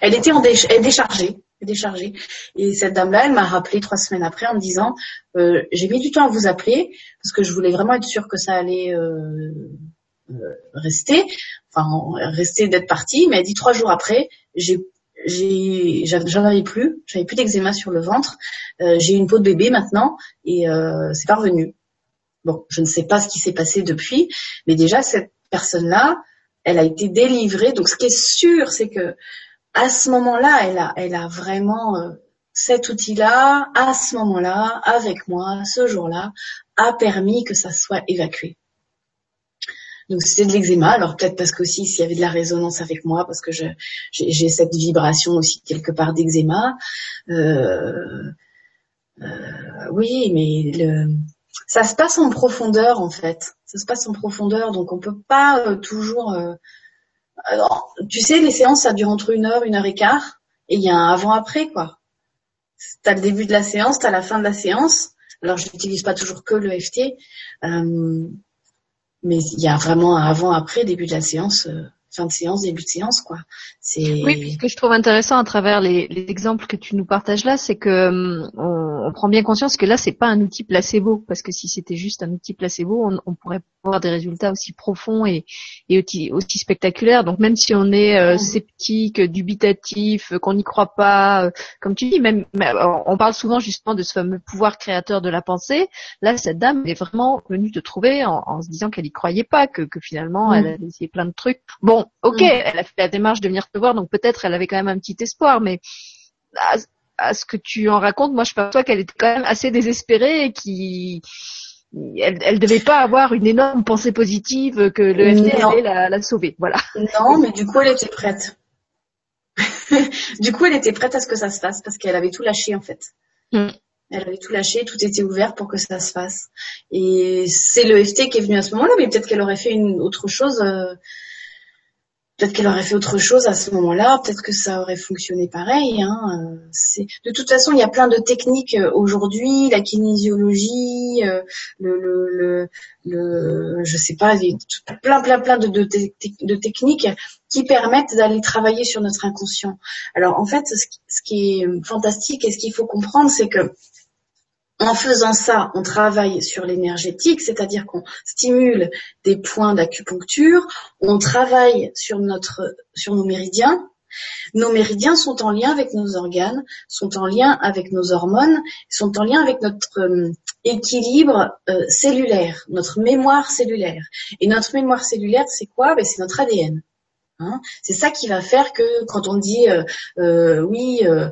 elle était en déchargée, déchargée. Et cette dame-là, elle m'a rappelé trois semaines après en me disant, euh, j'ai mis du temps à vous appeler parce que je voulais vraiment être sûre que ça allait euh, euh, rester, enfin rester d'être partie. Mais elle dit trois jours après, j'ai j'en avais plus, j'avais plus d'eczéma sur le ventre, j'ai une peau de bébé maintenant et c'est pas revenu. Bon, je ne sais pas ce qui s'est passé depuis, mais déjà cette personne-là, elle a été délivrée. Donc ce qui est sûr, c'est que à ce moment-là, elle a, elle a vraiment euh, cet outil-là, à ce moment-là, avec moi, ce jour-là, a permis que ça soit évacué. Donc c'était de l'eczéma. Alors peut-être parce qu'aussi s'il y avait de la résonance avec moi, parce que j'ai cette vibration aussi quelque part d'eczéma. Euh, euh, oui, mais le, ça se passe en profondeur en fait. Ça se passe en profondeur, donc on peut pas euh, toujours. Euh, tu sais, les séances ça dure entre une heure, une heure et quart, et il y a un avant-après quoi. T'as le début de la séance, t'as la fin de la séance. Alors je n'utilise pas toujours que le FT, euh, mais il y a vraiment un avant-après début de la séance fin de séance, début de séance, quoi. C'est. Oui, ce que je trouve intéressant à travers les, les exemples que tu nous partages là, c'est que hum, on, on, prend bien conscience que là, c'est pas un outil placebo, parce que si c'était juste un outil placebo, on, on pourrait avoir des résultats aussi profonds et, et aussi, aussi, spectaculaires. Donc même si on est euh, sceptique, dubitatif, qu'on n'y croit pas, euh, comme tu dis, même on parle souvent justement de ce fameux pouvoir créateur de la pensée. Là, cette dame est vraiment venue te trouver en, en se disant qu'elle y croyait pas, que, que finalement mm. elle avait essayé plein de trucs. Bon, ok, mm. elle a fait la démarche de venir te voir, donc peut-être elle avait quand même un petit espoir, mais à, ce que tu en racontes, moi je perçois qu'elle était quand même assez désespérée et qui elle, elle devait pas avoir une énorme pensée positive que le FD allait la, la, sauver, voilà. Non, mais du coup elle était prête. [laughs] du coup elle était prête à ce que ça se fasse parce qu'elle avait tout lâché en fait. Mm. Elle avait tout lâché, tout était ouvert pour que ça se fasse. Et c'est le FT qui est venu à ce moment-là, mais peut-être qu'elle aurait fait une autre chose. Euh, Peut-être qu'elle aurait fait autre chose à ce moment-là, peut-être que ça aurait fonctionné pareil. Hein. C'est... De toute façon, il y a plein de techniques euh, aujourd'hui, la kinésiologie, euh, le, le, le, le, je sais pas, plein, plein, plein de, de, de, techniques qui permettent d'aller travailler sur notre inconscient. Alors en fait, ce qui est fantastique et ce qu'il faut comprendre, c'est que en faisant ça, on travaille sur l'énergétique, c'est-à-dire qu'on stimule des points d'acupuncture, on travaille sur notre, sur nos méridiens. Nos méridiens sont en lien avec nos organes, sont en lien avec nos hormones, sont en lien avec notre euh, équilibre euh, cellulaire, notre mémoire cellulaire. Et notre mémoire cellulaire, c'est quoi? Ben, C'est notre ADN. Hein. c'est ça qui va faire que quand on dit euh, euh, oui, euh,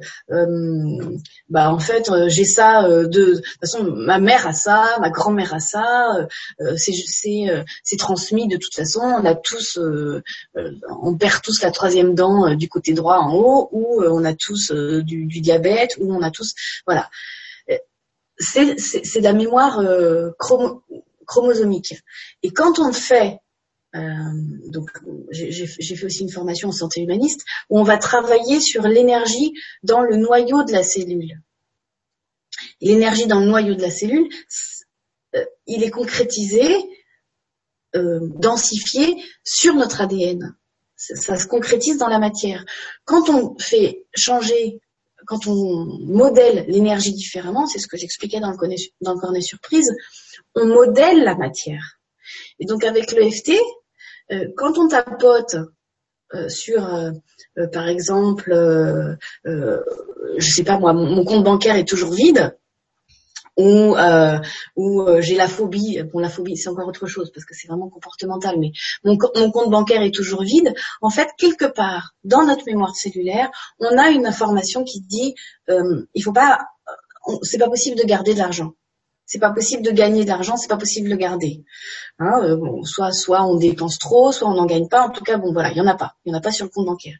bah en fait j'ai ça de, de toute façon ma mère a ça, ma grand-mère a ça, c'est c'est transmis de toute façon. On a tous, on perd tous la troisième dent du côté droit en haut, ou on a tous du, diabète, ou on a tous voilà. C'est de la mémoire chromosomique. Et quand on fait euh, donc j'ai fait aussi une formation en santé humaniste où on va travailler sur l'énergie dans le noyau de la cellule. L'énergie dans le noyau de la cellule, euh, il est concrétisé, euh, densifié sur notre ADN. Ça, se concrétise dans la matière. Quand on fait changer, quand on modèle l'énergie différemment, c'est ce que j'expliquais dans le, dans le cornet surprise, on modèle la matière. Et donc avec l'EFT, euh, quand on tapote euh, sur, euh, par exemple, je sais pas moi, mon, compte bancaire est toujours vide, ou euh, euh, j'ai la phobie. Bon, la phobie, c'est encore autre chose parce que c'est vraiment comportemental. Mais mon, mon, compte bancaire est toujours vide. En fait, quelque part dans notre mémoire cellulaire, on a une information qui dit euh, il faut pas, c'est pas possible de garder de l'argent. C'est pas possible de gagner de l'argent, c'est pas possible de le garder. Hein, euh, soit soit on dépense trop, soit on n'en gagne pas. En tout cas, bon voilà, il y en a pas, il y en a pas sur le compte bancaire.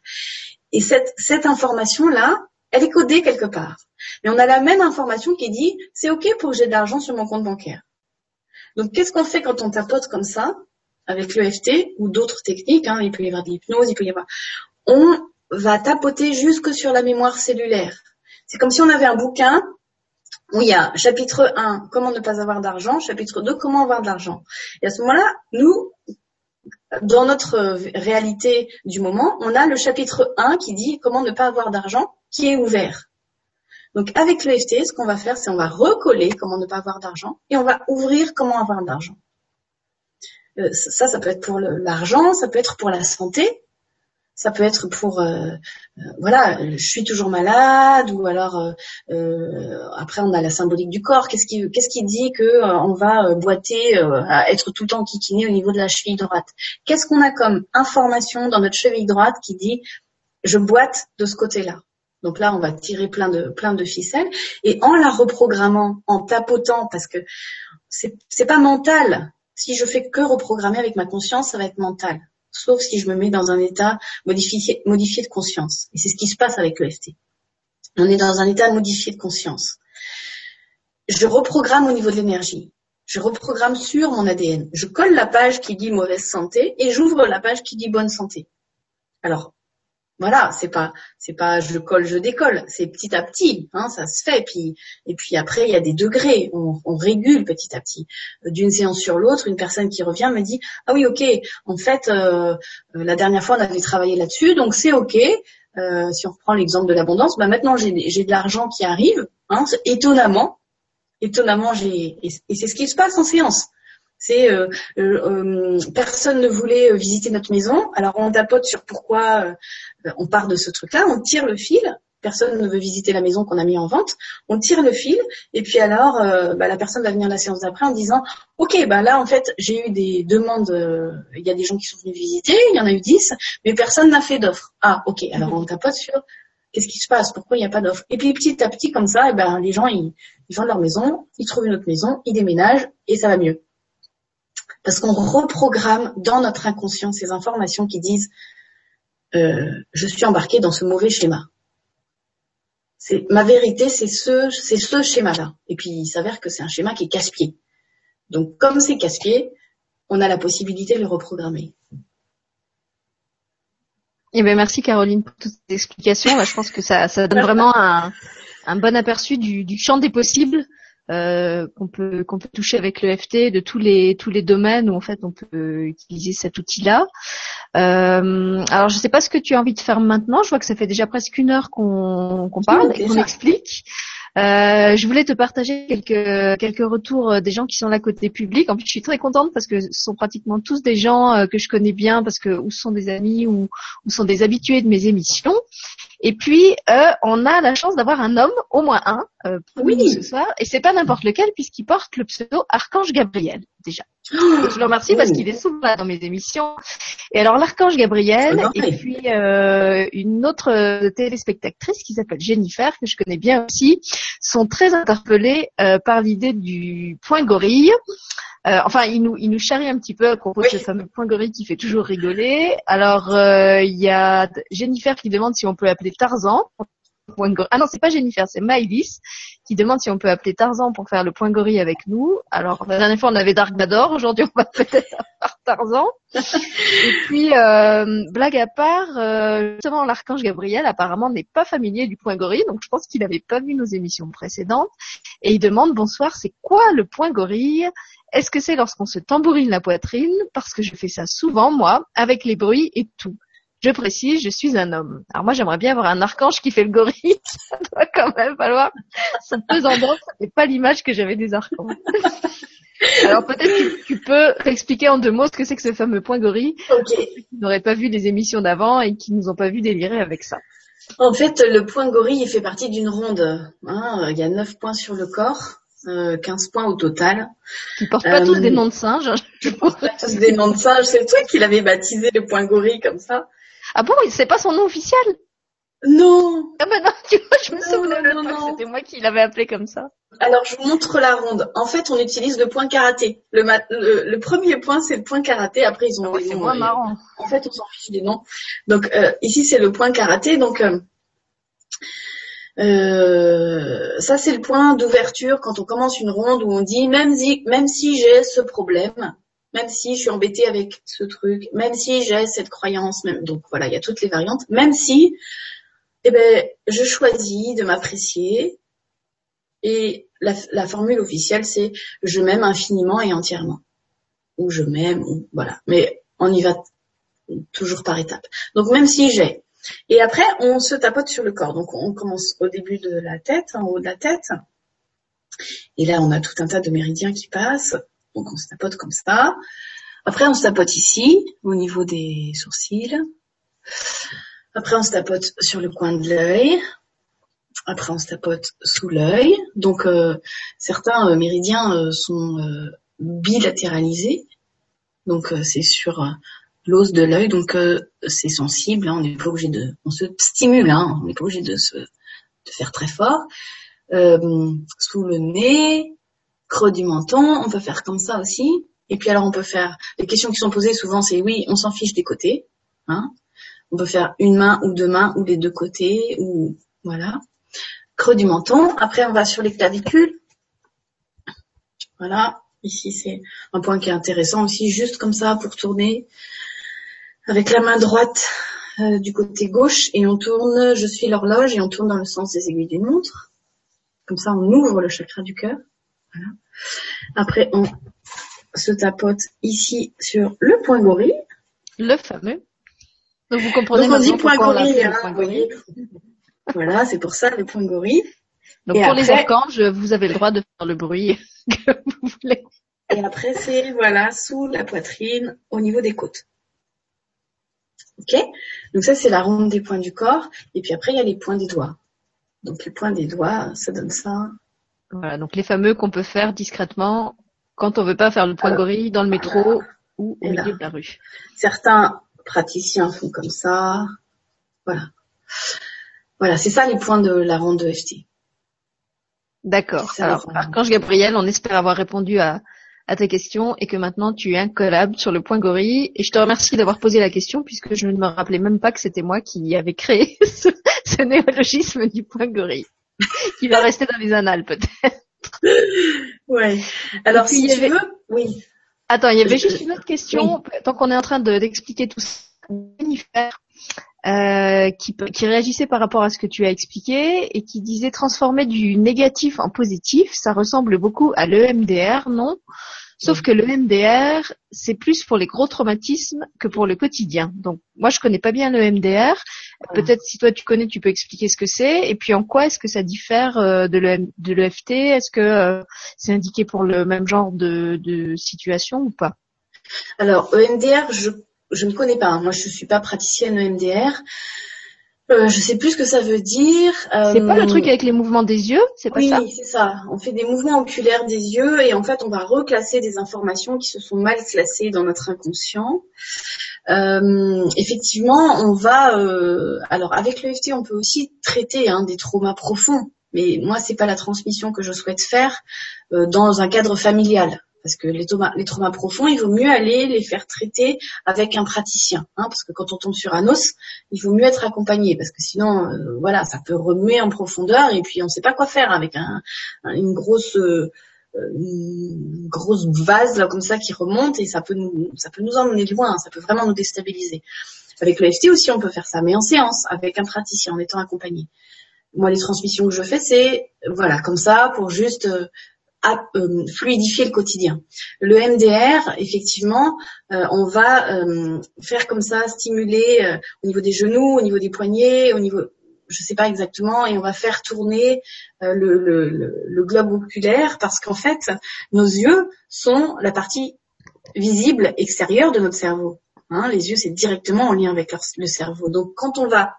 Et cette cette information là, elle est codée quelque part. Mais on a la même information qui dit c'est ok pour que j'ai de l'argent sur mon compte bancaire. Donc qu'est-ce qu'on fait quand on tapote comme ça avec l'EFT ou d'autres techniques hein, Il peut y avoir de l'hypnose, il peut y avoir. On va tapoter jusque sur la mémoire cellulaire. C'est comme si on avait un bouquin où il y a chapitre 1, comment ne pas avoir d'argent, chapitre 2, comment avoir de l'argent. Et à ce moment-là, nous, dans notre réalité du moment, on a le chapitre 1 qui dit comment ne pas avoir d'argent, qui est ouvert. Donc avec l'EFT, ce qu'on va faire, c'est on va recoller comment ne pas avoir d'argent et on va ouvrir comment avoir d'argent. Euh, ça, ça peut être pour l'argent, ça peut être pour la santé, ça peut être pour euh, euh, voilà, je suis toujours malade ou alors euh, après on a la symbolique du corps. Qu'est-ce qui qu'est-ce qui dit que on va boiter, être tout le temps kikiné au niveau de la cheville droite? Qu'est-ce qu'on a comme information dans notre cheville droite qui dit je boite de ce côté-là? Donc là, on va tirer plein de plein de ficelles et en la reprogrammant, en tapotant, parce que c'est c'est pas mental. Si je fais que reprogrammer avec ma conscience, ça va être mental sauf si je me mets dans un état modifié, de conscience. Et c'est ce qui se passe avec l'EFT. On est dans un état modifié de conscience. Je reprogramme au niveau de l'énergie. Je reprogramme sur mon ADN. Je colle la page qui dit mauvaise santé et j'ouvre la page qui dit bonne santé. Alors, voilà, c'est pas, c'est pas je colle, je décolle, c'est petit à petit, hein, ça se fait. Puis, et puis après, il y a des degrés, on, régule petit à petit. D'une séance sur l'autre, une personne qui revient me dit ah oui, ok, en fait, euh, la dernière fois on avait travaillé là-dessus, donc c'est ok. Euh, si on reprend l'exemple de l'abondance, bah maintenant j'ai, j'ai de l'argent qui arrive, hein, étonnamment, étonnamment j'ai, et c'est ce qui se passe en séance. C'est euh, euh, personne ne voulait visiter notre maison, alors on tapote sur pourquoi on part de ce truc-là, on tire le fil. Personne ne veut visiter la maison qu'on a mis en vente. On tire le fil et puis alors euh, bah, la personne va venir la séance d'après en disant ok bah là en fait j'ai eu des demandes, euh, il y a des gens qui sont venus visiter, il y en a eu 10, mais personne n'a fait d'offre. Ah ok alors on tapote sur qu'est-ce qui se passe, pourquoi il n'y a pas d'offre? Et puis petit à petit comme ça, eh ben les gens ils vendent leur maison, ils trouvent une autre maison, ils déménagent et ça va mieux. Parce qu'on reprogramme dans notre inconscient ces informations qui disent euh, je suis embarqué dans ce mauvais schéma. C'est ma vérité, c'est ce, c'est ce schéma-là. Et puis il s'avère que c'est un schéma qui est casse-pied. Donc comme c'est casse-pied, on a la possibilité de le reprogrammer. Eh bien, merci Caroline pour toutes ces explications. je pense que ça, ça donne [laughs] vraiment un, un bon aperçu du, du champ des possibles euh, qu'on peut qu'on peut toucher avec le FT de tous les tous les domaines où en fait on peut utiliser cet outil-là. Euh, alors je sais pas ce que tu as envie de faire maintenant. Je vois que ça fait déjà presque une heure qu'on qu'on parle et qu'on explique. Euh, je voulais te partager quelques quelques retours euh, des gens qui sont là côté public. En plus, je suis très contente parce que ce sont pratiquement tous des gens euh, que je connais bien parce que ou sont des amis ou, ou sont des habitués de mes émissions. Et puis, euh, on a la chance d'avoir un homme, au moins un, euh, pour oui. ce soir. Et c'est pas n'importe lequel, puisqu'il porte le pseudo Archange Gabriel, déjà. Oh, je le remercie parce qu'il est souvent là dans mes émissions. Et alors, l'Archange Gabriel, et puis euh, une autre téléspectatrice qui s'appelle Jennifer, que je connais bien aussi, sont très interpellés euh, par l'idée du point gorille. Euh, enfin, il nous, il nous charrie un petit peu à propos de ce fameux point gorille qui fait toujours rigoler. Alors, euh, il y a Jennifer qui demande si on peut appeler Tarzan. Ah non, c'est pas Jennifer, c'est Maïlis qui demande si on peut appeler Tarzan pour faire le point gorille avec nous. Alors, la dernière fois, on avait Dark Vador. Aujourd'hui, on va peut-être avoir [laughs] Tarzan. Et puis, euh, blague à part, euh, justement, l'archange Gabriel apparemment n'est pas familier du point gorille, donc je pense qu'il n'avait pas vu nos émissions précédentes. Et il demande, bonsoir, c'est quoi le point gorille? Est-ce que c'est lorsqu'on se tambourine la poitrine? Parce que je fais ça souvent, moi, avec les bruits et tout. Je précise, je suis un homme. Alors moi, j'aimerais bien avoir un archange qui fait le gorille. [laughs] Ça doit quand même falloir Ça pesant C'est pas l'image que j'avais des archanges. [laughs] Alors peut-être que tu peux expliquer en deux mots ce que c'est que ce fameux point gorille. Ok. Qui n'auraient pas vu les émissions d'avant et qui nous ont pas vu délirer avec ça. En fait, le point gorille, il fait partie d'une ronde. Hein. Il y a neuf points sur le corps 15 euh, points au total. Ils portent pas tous des noms de singes. Je porte pas tous des noms de singes. C'est toi qui l'avais baptisé le point gorille comme ça. Ah bon, c'est pas son nom officiel? Non. Ah ben non, [laughs] tu vois, je me souviens que c'était moi qui l'avais appelé comme ça. Alors je vous montre la ronde. En fait, on utilise le point karaté. Le, le, premier point, c'est le point karaté. Après, ils ont ah C'est moins marrant. En fait, on s'en fiche des noms. Donc euh, ici, c'est le point karaté. Donc euh, euh, ça, c'est le point d'ouverture quand on commence une ronde où on dit même si, même si j'ai ce problème, même si je suis embêtée avec ce truc, même si j'ai cette croyance, donc voilà, il y a toutes les variantes, même si, eh ben, je choisis de m'apprécier et la, la, formule officielle c'est je m'aime infiniment et entièrement ou je m'aime ou voilà, mais on y va toujours par étapes. Donc même si j'ai et après, on se tapote sur le corps. Donc, on commence au début de la tête, en haut de la tête. Et là, on a tout un tas de méridiens qui passent. Donc, on se tapote comme ça. Après, on se tapote ici, au niveau des sourcils. Après, on se tapote sur le coin de l'œil. Après, on se tapote sous l'œil. Donc, euh, certains euh, méridiens euh, sont bilatéralisés. Donc, c'est sur l'os de l'œil, donc c'est sensible, hein, on n'est pas obligé de, on se stimule, hein, on n'est pas obligé de se de faire très fort. Sous le nez, creux du menton, on peut faire comme ça aussi. Et puis alors on peut faire, les questions qui sont posées souvent c'est oui, on s'en fiche des côtés. Hein. On peut faire une main ou deux mains ou les deux côtés ou voilà. Creux du menton. Après on va sur les clavicules. Voilà. Ici c'est un point qui est intéressant aussi, juste comme ça pour tourner avec la main droite euh, du côté gauche et on tourne, je suis l'horloge et on tourne dans le sens des aiguilles d'une montre. Comme ça, on ouvre le chakra du cœur. Voilà. Après, on se tapote ici sur le point gorille. Le fameux. Donc vous comprenez Donc on dit point gorille, hein, Voilà, c'est pour ça le point gorille. Donc pour les archanges, vous avez le droit de faire le bruit [laughs] que vous voulez. Et après, c'est voilà sous la poitrine, au niveau des côtes. Ok? Donc ça, c'est la ronde des points du corps. Et puis après, il y a les points des doigts. Donc les points des doigts, ça donne ça. Voilà, donc les fameux qu'on peut faire discrètement quand on veut pas faire le point gorille dans le métro ou au milieu de la rue. Certains praticiens font comme ça. Voilà. Voilà, c'est ça les points de la ronde de FT. D'accord. Alors, Archange Gabriel, on espère avoir répondu à, à ta question et que maintenant tu es incollable sur le point gorille. Et je te remercie d'avoir posé la question puisque je ne me rappelais même pas que c'était moi qui avais créé [laughs] ce, néologisme du point gorille, [laughs] qui va rester dans les annales peut-être. Ouais. Alors si tu veux, oui. Attends, il y avait juste une autre question. Tant qu'on est en train d'expliquer tout ça, euh, qui, qui, réagissait par rapport à ce que tu as expliqué et qui disait transformer du négatif en positif, ça ressemble beaucoup à l'EMDR, non? Sauf que l'EMDR, c'est plus pour les gros traumatismes que pour le quotidien. Donc, moi, je connais pas bien l'EMDR. Peut-être si toi tu connais, tu peux expliquer ce que c'est. Et puis, en quoi est-ce que ça diffère euh, de l'EFT Est-ce que euh, c'est indiqué pour le même genre de, de situation ou pas? Alors, EMDR, je je ne connais pas. Moi, je suis pas praticienne EMDR. Euh, je sais plus ce que ça veut dire. c'est pas le truc avec les mouvements des yeux, c'est pas ça? Oui, c'est ça. On fait des mouvements oculaires des yeux et en fait, on va reclasser des informations qui se sont mal classées dans notre inconscient. Euh, effectivement, on va. Euh, alors, avec l'EFT, on peut aussi traiter hein, des traumas profonds. Mais moi, c'est pas la transmission que je souhaite faire euh, dans un cadre familial. Parce que les traumas, les traumas profonds, il vaut mieux aller les faire traiter avec un praticien. Hein, parce que quand on tombe sur un os, il vaut mieux être accompagné. Parce que sinon, euh, voilà, ça peut remuer en profondeur et puis on ne sait pas quoi faire avec un, une grosse... Euh, une grosse vase là comme ça qui remonte et ça peut nous ça peut nous emmener loin, ça peut vraiment nous déstabiliser. Avec l'EFT aussi on peut faire ça, mais en séance avec un praticien en étant accompagné. Moi les transmissions que je fais c'est voilà comme ça pour juste euh, à euh, fluidifier le quotidien. Le MDR, effectivement, euh, on va euh, faire comme ça, stimuler au niveau des genoux, au niveau des poignets, au niveau, je sais pas exactement, et on va faire tourner le, globe oculaire parce qu'en fait, nos yeux sont la partie visible extérieure de notre cerveau. Hein, les yeux, c'est directement en lien avec le cerveau. Donc, quand on va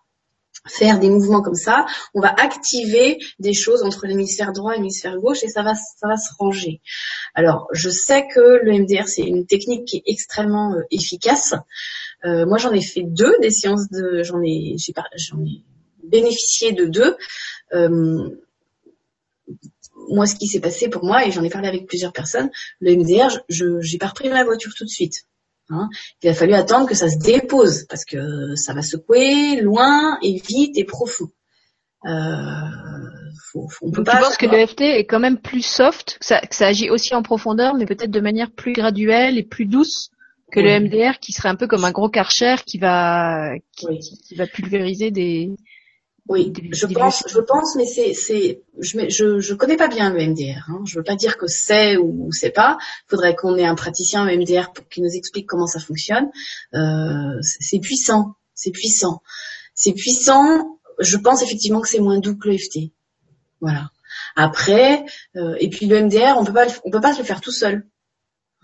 faire des mouvements comme ça, on va activer des choses entre l'hémisphère droit et l'hémisphère gauche et ça va, ça va se ranger. Alors, je sais que le MDR, c'est une technique qui est extrêmement euh, efficace. Euh, moi, j'en ai fait deux, des séances de, j'en ai, j'en ai bénéficié de deux. Euh, moi, ce qui s'est passé pour moi, et j'en ai parlé avec plusieurs personnes, le MDR, je j'ai pas repris ma voiture tout de suite. Hein. Il a fallu attendre que ça se dépose parce que ça va secouer loin et vite et profond. Euh, on peut pas. Tu penses que le FT est quand même plus soft, que ça, agit aussi en profondeur, mais peut-être de manière plus graduelle et plus douce que le MDR, qui serait un peu comme un gros karcher qui va qui va pulvériser des oui, je pense, je pense, mais c'est, c'est, je, je, je connais pas bien le MDR. Hein. Je veux pas dire que c'est ou c'est pas. Il faudrait qu'on ait un praticien MDR pour qui nous explique comment ça fonctionne. Euh, c'est puissant, c'est puissant, c'est puissant. Je pense effectivement que c'est moins doux que le FT. Voilà. Après, euh, et puis le MDR, on peut pas, on peut pas se le faire tout seul.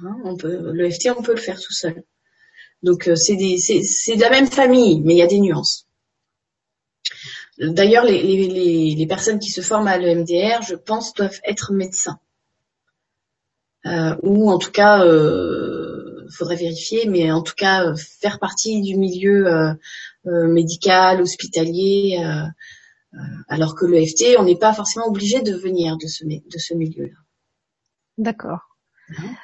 Hein. on peut, le FT, on peut le faire tout seul. Donc euh, c'est des, c'est, c'est de la même famille, mais il y a des nuances. D'ailleurs, les, personnes qui se forment à l'EMDR, je pense, doivent être médecins. Euh, ou en tout cas, euh, faudrait vérifier, mais en tout cas, faire partie du milieu euh, euh, médical, hospitalier, alors que l'EFT, on n'est pas forcément obligé de venir de ce, de ce milieu-là. D'accord.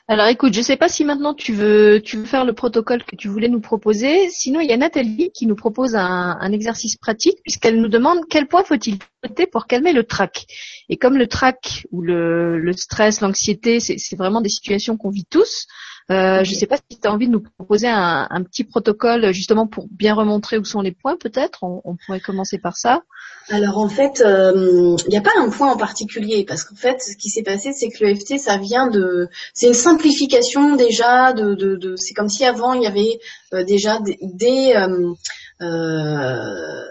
Alors écoute, je ne sais pas si maintenant tu veux, tu veux faire le protocole que tu voulais nous proposer. Sinon, il y a Nathalie qui nous propose un, exercice pratique puisqu'elle nous demande quel point faut-il voter pour calmer le trac. Et comme le trac ou le stress, l'anxiété, c'est vraiment des situations qu'on vit tous. Euh, Je ne sais pas si tu as envie de nous proposer un, petit protocole justement pour bien remontrer où sont les points peut-être. On, pourrait commencer par ça. Alors en fait, euh, il n'y a pas un point en particulier parce qu'en fait, ce qui s'est passé, c'est que le FT, ça vient de, c'est une simplification déjà de, de, de c'est comme si avant il y avait euh, déjà des, des euh,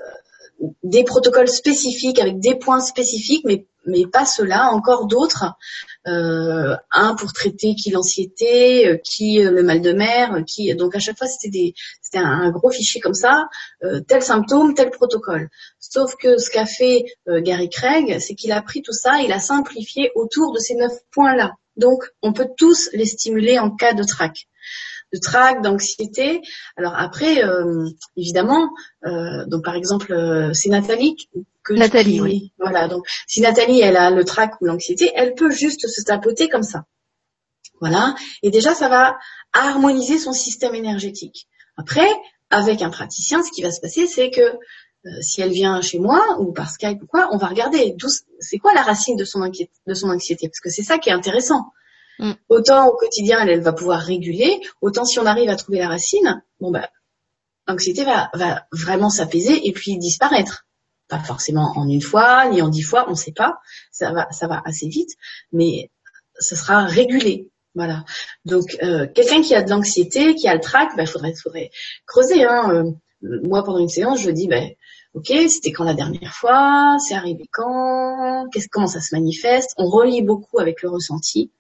des protocoles spécifiques avec des points spécifiques, mais mais pas cela, encore d'autres. Euh, un pour traiter qui l'anxiété, euh, qui euh, le mal de mer, qui donc à chaque fois c'était des c'était un, gros fichier comme ça, tel symptôme, tel protocole. Sauf que ce qu'a fait Gary Craig, c'est qu'il a pris tout ça, il a simplifié autour de ces neuf points là. Donc on peut tous les stimuler en cas de trac de trac, d'anxiété. Alors après, euh, évidemment, euh, donc par exemple, euh, c'est Nathalie que Nathalie, oui. Voilà, donc si Nathalie elle a le trac ou l'anxiété, elle peut juste se tapoter comme ça. Voilà, et déjà ça va harmoniser son système énergétique. Après, avec un praticien, ce qui va se passer, c'est que si elle vient chez moi ou par Skype ou quoi, on va regarder c'est quoi la racine de son, de son anxiété, parce que c'est ça qui est intéressant. Mm. Autant au quotidien, elle, va pouvoir réguler, autant si on arrive à trouver la racine, bon bah, l'anxiété va, va vraiment s'apaiser et puis disparaître. Pas forcément en une fois, ni en dix fois, on ne sait pas. Ça va, ça va assez vite, mais ça sera régulé. Voilà. Donc, euh, quelqu'un qui a de l'anxiété, qui a le trac, il bah, faudrait, faudrait creuser. Hein. Euh, moi, pendant une séance, je dis, bah, ok, c'était quand la dernière fois, c'est arrivé quand, qu'est-ce, comment ça se manifeste? On relie beaucoup avec le ressenti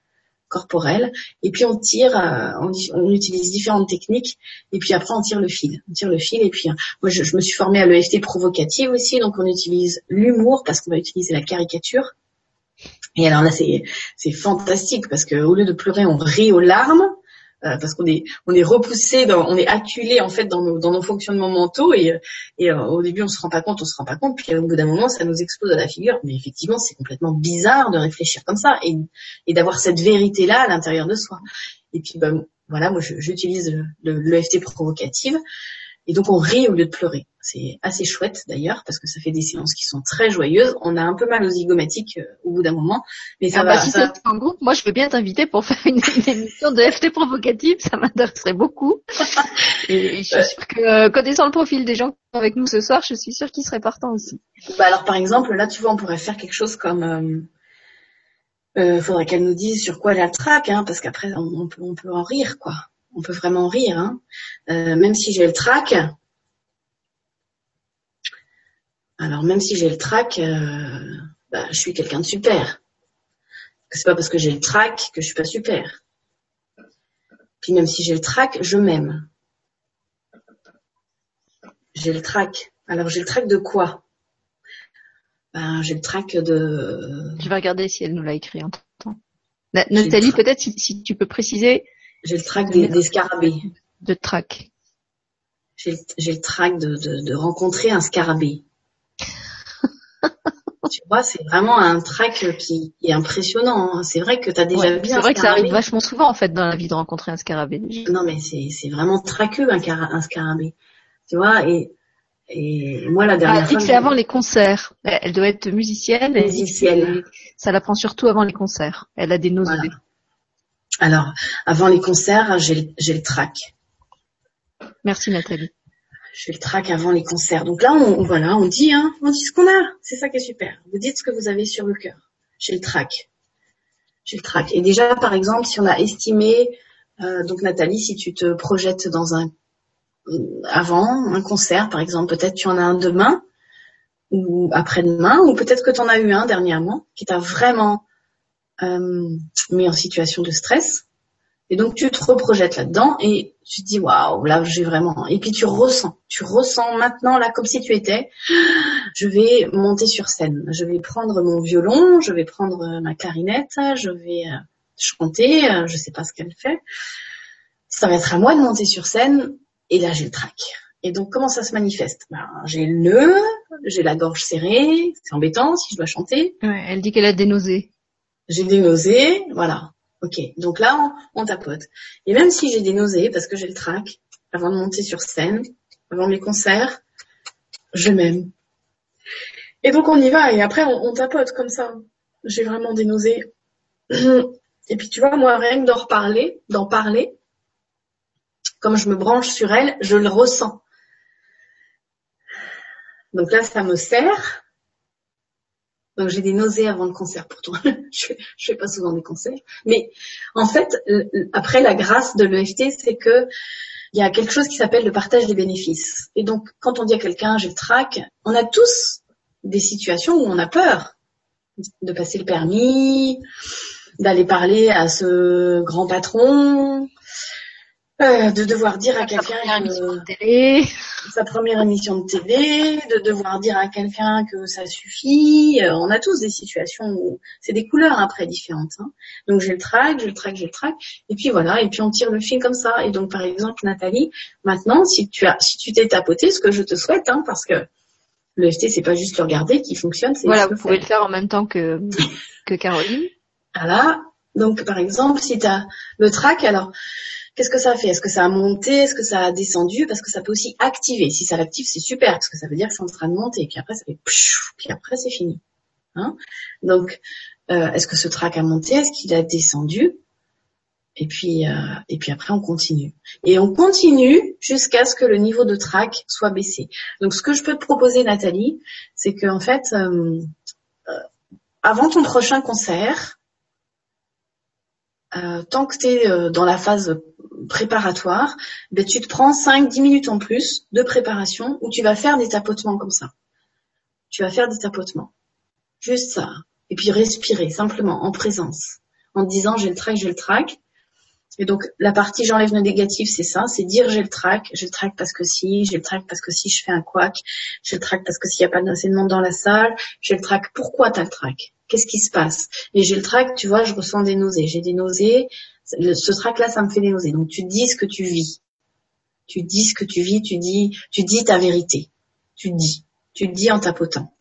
corporelle. Et puis on tire, euh, on, utilise différentes techniques. Et puis après on tire le fil, on tire le fil. Et puis euh, moi je, me suis formée à l'EFT provocative aussi, donc on utilise l'humour parce qu'on va utiliser la caricature. Et alors là c'est c'est fantastique parce que au lieu de pleurer on rit aux larmes. Euh, parce qu'on est on est repoussé, on est acculé en fait dans nos, dans nos fonctionnements mentaux et, euh, au début on se rend pas compte, on se rend pas compte, puis au bout d'un moment ça nous explose à la figure. Mais effectivement c'est complètement bizarre de réfléchir comme ça et, et d'avoir cette vérité là à l'intérieur de soi. Et puis ben, voilà, moi j'utilise l'EFT le, provocative et donc on rit au lieu de pleurer. C'est assez chouette d'ailleurs parce que ça fait des séances qui sont très joyeuses. On a un peu mal aux zygomatiques euh, au bout d'un moment, mais ça ah va. Bah, si c'est en groupe, moi je veux bien t'inviter pour faire une, émission de FT provocative, ça m'intéresserait beaucoup. [laughs] Et je suis sûre que euh, connaissant le profil des gens qui sont avec nous ce soir, je suis sûre qu'ils seraient partants aussi. Bah alors par exemple là tu vois on pourrait faire quelque chose comme euh, euh faudrait qu'elle nous dise sur quoi elle a le trac, hein, parce qu'après on, peut, on peut en rire quoi on peut vraiment rire. Hein. Euh, même si j'ai le trac, alors même si j'ai le trac, euh, bah, je suis quelqu'un de super. C'est pas parce que j'ai le trac que je suis pas super. Puis même si j'ai le trac, je m'aime. J'ai le trac. Alors j'ai le trac de quoi? Ben, J'ai le trac de... Je vais regarder si elle nous l'a écrit en temps. Nathalie, peut-être si, tu peux préciser. J'ai le trac des, scarabées. De trac. J'ai le trac de, de rencontrer un scarabée. Tu vois, c'est vraiment un track qui, est impressionnant. Hein. C'est vrai que tu as déjà vu C'est vrai que ça arrive vachement souvent en fait dans la vie de rencontrer un scarabée. Non mais c'est vraiment traqueux un, un scarabée. Tu vois et et moi la dernière elle dit que c'est avant les concerts. Elle doit être musicienne. Musicienne. ça la prend surtout avant les concerts. Elle a des nausées. Alors avant les concerts, j'ai le trac. Merci Nathalie je le traque avant les concerts. Donc là, on, voilà, on dit, hein, on dit ce qu'on a. C'est ça qui est super. Vous dites ce que vous avez sur le cœur. J'ai le trac. J'ai le trac. Et déjà, par exemple, si on a estimé, euh, donc Nathalie, si tu te projettes dans un avant un concert, par exemple, peut-être tu en as un demain ou après-demain, ou peut-être que tu en as eu un dernièrement qui t'a vraiment euh, mis en situation de stress. Et donc tu te reprojettes là-dedans et tu te dis waouh, là j'ai vraiment. Et puis tu ressens, tu ressens maintenant là comme si tu étais. [gasps] Je vais monter sur scène. Je vais prendre mon violon, je vais prendre ma clarinette, je vais euh, chanter. Euh, je sais pas ce qu'elle fait. Ça va être à moi de monter sur scène et là j'ai le trac. Et donc comment ça se manifeste? Ben, J'ai le nœud, j'ai la gorge serrée, c'est embêtant si je dois chanter. Ouais, elle dit qu'elle a des nausées. J'ai des nausées, voilà. Ok, donc là, on, tapote. Et même si j'ai des nausées, parce que j'ai le trac, avant de monter sur scène, avant mes concerts, je m'aime. Et donc on y va, et après on, tapote comme ça. J'ai vraiment des nausées. Et puis tu vois, moi, rien que d'en d'en parler, comme je me branche sur elle, je le ressens. Donc là, ça me sert. Donc j'ai des nausées avant le concert pourtant. [laughs] je, je fais pas souvent des concerts. Mais en fait, après la grâce de l'EFT, c'est que il y a quelque chose qui s'appelle le partage des bénéfices. Et donc quand on dit à quelqu'un j'ai le trac, on a tous des situations où on a peur de passer le permis, d'aller parler à ce grand patron, euh, de devoir dire à quelqu'un [laughs] sa première émission de télé, de devoir dire à quelqu'un que ça suffit. Euh, on a tous des situations où c'est des couleurs après différentes. Hein. Donc j'ai le trac, j'ai le trac, j'ai le trac, et puis voilà, et puis on tire le fil comme ça. Et donc par exemple Nathalie, maintenant si tu as, si tu t'es tapoté, ce que je te souhaite, hein, parce que le FT c'est pas juste le regarder qui fonctionne. Voilà, vous pouvez le faire en même temps que que Caroline. Voilà. Donc par exemple si tu as le trac, alors Qu'est-ce que ça fait? Est-ce que ça a monté? Est-ce que ça a descendu? Parce que ça peut aussi activer. Si ça l'active, c'est super, parce que ça veut dire que c'est en train de monter. Puis après, ça fait puis après, c'est fini. Hein? Donc, euh, est-ce que ce trac a monté? Est-ce qu'il a descendu? Et puis, euh, et puis après, on continue. Et on continue jusqu'à ce que le niveau de trac soit baissé. Donc, ce que je peux te proposer, Nathalie, c'est que en fait, euh, avant ton prochain concert, tant que tu es dans la phase préparatoire, ben, tu te prends 5-10 minutes en plus de préparation où tu vas faire des tapotements comme ça. Tu vas faire des tapotements. Juste ça. Et puis respirer simplement en présence. En disant j'ai le trac, j'ai le trac. Et donc la partie j'enlève le négatif, c'est ça, c'est dire j'ai le trac, j'ai le trac parce que si, j'ai le trac parce que si je fais un couac, j'ai le trac parce que s'il n'y a pas assez de monde dans la salle, j'ai le trac. Pourquoi t'as le trac? Qu'est-ce qui se passe? Et j'ai le trac, tu vois, je ressens des nausées. J'ai des nausées, ce trac-là, ça me fait des nausées. Donc tu dis ce que tu vis. Tu dis ce que tu vis, tu dis, tu dis ta vérité. Tu dis. Tu dis en tapotant.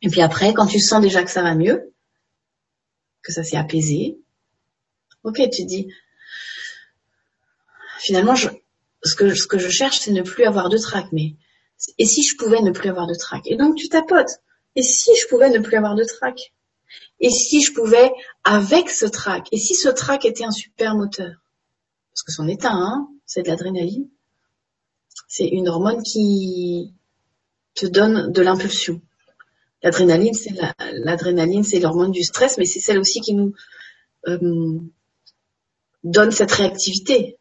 Et puis après, quand tu sens déjà que ça va mieux, que ça s'est apaisé, ok, tu dis, finalement, je, ce que, ce que je cherche, c'est ne plus avoir de trac, mais, et si je pouvais ne plus avoir de trac? Et donc, tu tapotes. Et si je pouvais ne plus avoir de trac? Et si je pouvais, avec ce trac, et si ce trac était un super moteur Parce que c'en est un, hein, c'est de l'adrénaline. C'est une hormone qui te donne de l'impulsion. L'adrénaline, c'est l'adrénaline, c'est l'hormone du stress, mais c'est celle aussi qui nous euh, donne cette réactivité.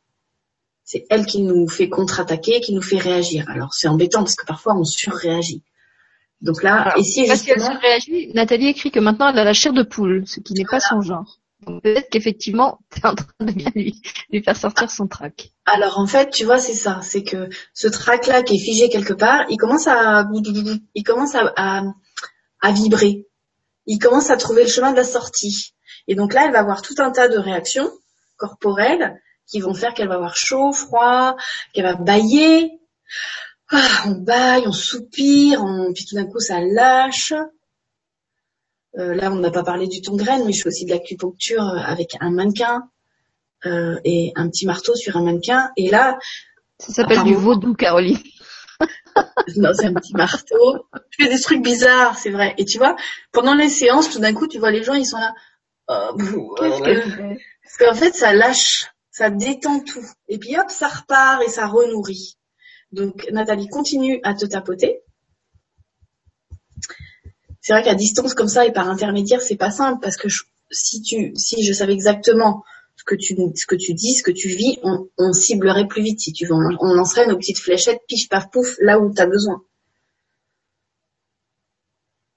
C'est elle qui nous fait contre-attaquer, qui nous fait réagir. Alors c'est embêtant parce que parfois on surréagit. Donc là, et si justement... Nathalie écrit que maintenant elle a la chair de poule, ce qui n'est pas son genre. Donc peut-être qu'effectivement, [laughs] tu es en train de bien lui, lui faire sortir son trac. Alors en fait, tu vois, c'est ça, c'est que ce trac-là qui est figé quelque part, il commence à, il commence à, à, à vibrer. Il commence à trouver le chemin de la sortie. Et donc là, elle va avoir tout un tas de réactions corporelles qui vont faire qu'elle va avoir chaud, froid, qu'elle va bailler. Ah, on baille, on soupire, on... puis tout d'un coup ça lâche. Euh, là, on n'a pas parlé du graine, mais je fais aussi de l'acupuncture euh, avec un mannequin euh, et un petit marteau sur un mannequin. Et là, ça s'appelle du vaudou, Caroline. [laughs] non, c'est un petit marteau. Je fais des trucs bizarres, c'est vrai. Et tu vois, pendant les séances, tout d'un coup, tu vois les gens, ils sont là. Oh, Qu'est-ce que Parce qu'en fait, ça lâche, ça détend tout. Et puis hop, ça repart et ça renourrit. Donc Nathalie, continue à te tapoter. C'est vrai qu'à distance comme ça et par intermédiaire, c'est pas simple parce que si tu, si je savais exactement ce que tu, ce que tu dis, ce que tu vis, on, on ciblerait plus vite si tu veux. On, on lancerait nos petites fléchettes, piche paf pouf, là où tu as besoin.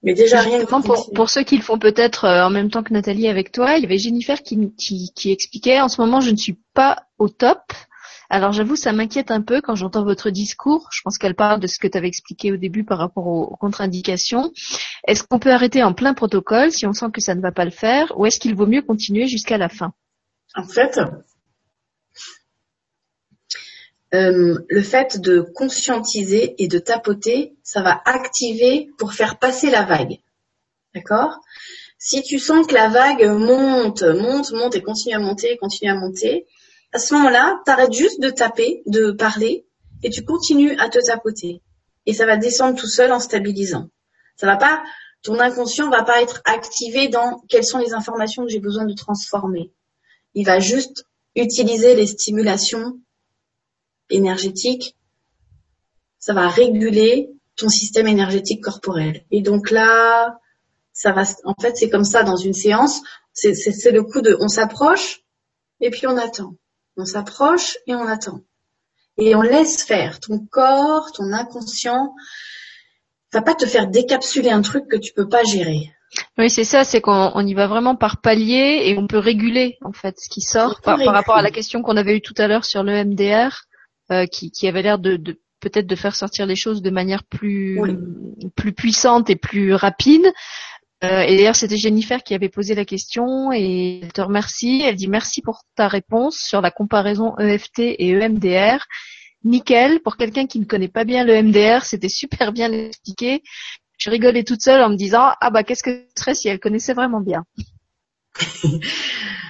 Mais déjà rien pour, pour ceux qui le font peut-être euh, en même temps que Nathalie avec toi, il y avait Jennifer qui, qui, qui expliquait en ce moment je ne suis pas au top. Alors j'avoue, ça m'inquiète un peu quand j'entends votre discours. Je pense qu'elle parle de ce que tu avais expliqué au début par rapport aux, contre-indications. Est-ce qu'on peut arrêter en plein protocole si on sent que ça ne va pas le faire ou est-ce qu'il vaut mieux continuer jusqu'à la fin? En fait, euh, le fait de conscientiser et de tapoter, ça va activer pour faire passer la vague. D'accord? Si tu sens que la vague monte, monte, monte et continue à monter, continue à monter, à ce moment-là, tu arrêtes juste de taper, de parler, et tu continues à te tapoter. Et ça va descendre tout seul en stabilisant. Ça va pas, ton inconscient va pas être activé dans quelles sont les informations que j'ai besoin de transformer. Il va juste utiliser les stimulations énergétiques. Ça va réguler ton système énergétique corporel. Et donc là, ça va, en fait, c'est comme ça dans une séance. C'est le coup de, on s'approche et puis on attend. On s'approche et on attend. Et on laisse faire. Ton corps, ton inconscient, va pas te faire décapsuler un truc que tu peux pas gérer. Oui, c'est ça, c'est qu'on y va vraiment par palier et on peut réguler en fait ce qui sort par, rapport à la question qu'on avait eue tout à l'heure sur le MDR, euh, qui, qui, avait l'air de, de peut-être de faire sortir les choses de manière plus plus puissante et plus rapide. Euh, et d'ailleurs, c'était Jennifer qui avait posé la question et elle te remercie. Elle dit merci pour ta réponse sur la comparaison EFT et EMDR. Nickel. Pour quelqu'un qui ne connaît pas bien le MDR, c'était super bien expliqué. Je rigolais toute seule en me disant ah bah qu'est-ce que ce serait si elle connaissait vraiment bien? [laughs]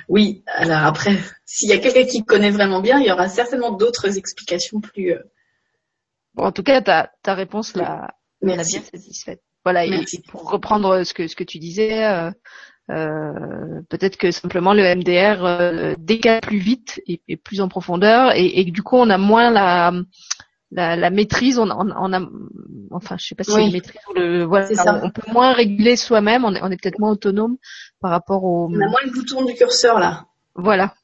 oui. Alors après, s'il y a quelqu'un qui connaît vraiment bien, il y aura certainement d'autres explications plus. Euh, bon, en tout cas, ta, ta réponse l'a bien satisfaite. Voilà, et pour reprendre ce que ce que tu disais, euh, euh, peut-être que simplement le MDR euh, décale plus vite et, plus en profondeur, et, et, du coup on a moins la la, la maîtrise, on, on, on, a, enfin je sais pas si maîtrise le, voilà, on, peut moins réguler soi-même, on est, on est peut-être moins autonome par rapport au. On a moins le bouton du curseur là. Voilà.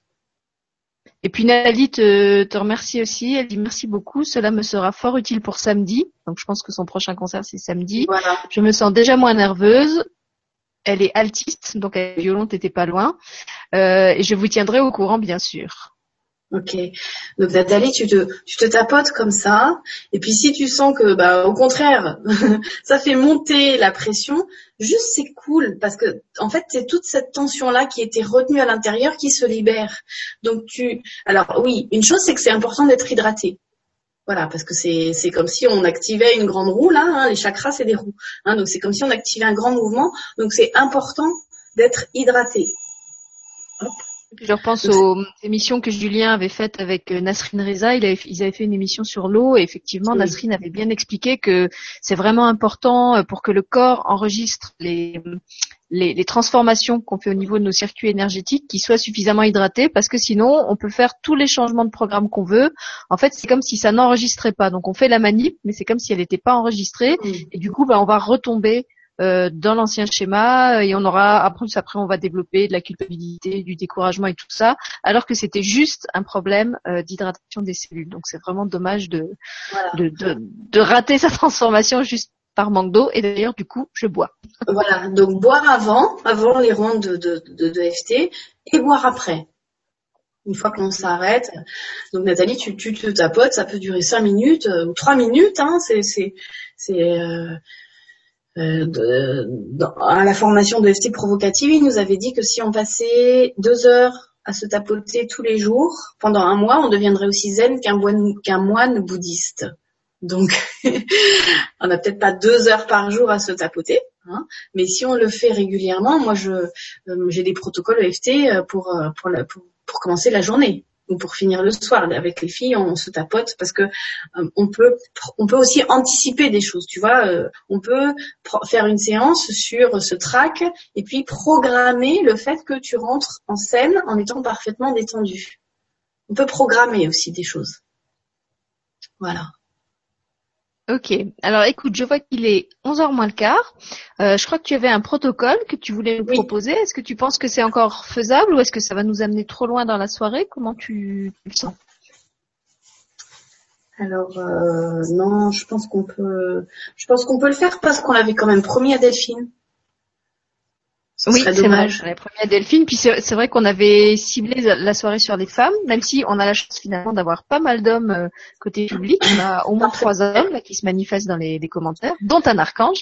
Et puis Nathalie te, te, remercie aussi. Elle dit merci beaucoup. Cela me sera fort utile pour samedi. Donc je pense que son prochain concert c'est samedi. Voilà. Je me sens déjà moins nerveuse. Elle est altiste, donc elle est violente, t'étais pas loin. Euh, et je vous tiendrai au courant, bien sûr. Ok. Donc Nathalie, tu te, tu te tapotes comme ça. Et puis si tu sens que, bah, au contraire, [laughs] ça fait monter la pression, juste c'est cool parce que en fait c'est toute cette tension là qui était retenue à l'intérieur qui se libère. Donc tu, alors oui, une chose c'est que c'est important d'être hydraté. Voilà, parce que c'est c'est comme si on activait une grande roue là. Hein, les chakras c'est des roues. Hein, donc c'est comme si on activait un grand mouvement. Donc c'est important d'être hydraté. Hop. Je repense aux émissions que Julien avait faites avec euh, Nasrine Reza. Il avait, ils avaient fait une émission sur l'eau et effectivement, Nasrine avait bien expliqué que c'est vraiment important euh, pour que le corps enregistre les, les, les transformations qu'on fait au niveau de nos circuits énergétiques qui soient suffisamment hydratés parce que sinon, on peut faire tous les changements de programme qu'on veut. En fait, c'est comme si ça n'enregistrait pas. Donc, on fait la manip, mais c'est comme si elle n'était pas enregistrée et du coup, ben, on va retomber euh, dans l'ancien schéma et on aura après après on va développer de la culpabilité, du découragement et tout ça, alors que c'était juste un problème euh, d'hydratation des cellules. Donc c'est vraiment dommage de, de, de, de rater sa transformation juste par manque d'eau. Et d'ailleurs, du coup, je bois. Voilà, donc boire avant, avant les rondes de, de, de, de FT, et boire après. Une fois que l'on s'arrête. Donc Nathalie, tu, tu te tapotes, ça peut durer cinq minutes euh, ou trois minutes. Hein, c'est c'est c'est euh, euh, dans- à la formation de FT provocative, il nous avait dit que si on passait deux heures à se tapoter tous les jours pendant un mois, on deviendrait aussi zen qu'un moine, bouddhiste. Donc, [laughs] on n'a peut-être pas deux heures par jour à se tapoter, hein, mais si on le fait régulièrement, moi, je euh, j'ai des protocoles EFT euh, pour euh, pour pour commencer la journée ou pour finir le soir. Avec les filles, on se tapote parce que euh, on peut on peut aussi anticiper des choses. Tu vois, euh, on peut faire une séance sur ce track et puis programmer le fait que tu rentres en scène en étant parfaitement détendu. On peut programmer aussi des choses. Voilà. Ok. Alors écoute, je vois qu'il est 11h moins le quart. Euh, je crois que tu avais un protocole que tu voulais nous Oui. proposer. Est-ce que tu penses que c'est encore faisable ou est-ce que ça va nous amener trop loin dans la soirée? Comment tu, tu le sens? Alors euh, non, je pense qu'on peut, je pense qu'on peut le faire parce qu'on l'avait quand même promis à Delphine. Ce Oui, c'est vrai. On à Delphine. Puis c'est vrai qu'on avait ciblé la soirée sur les femmes, même si on a la chance finalement d'avoir pas mal d'hommes euh, côté public. On a au moins trois hommes là, qui se manifestent dans les, les commentaires, dont un archange.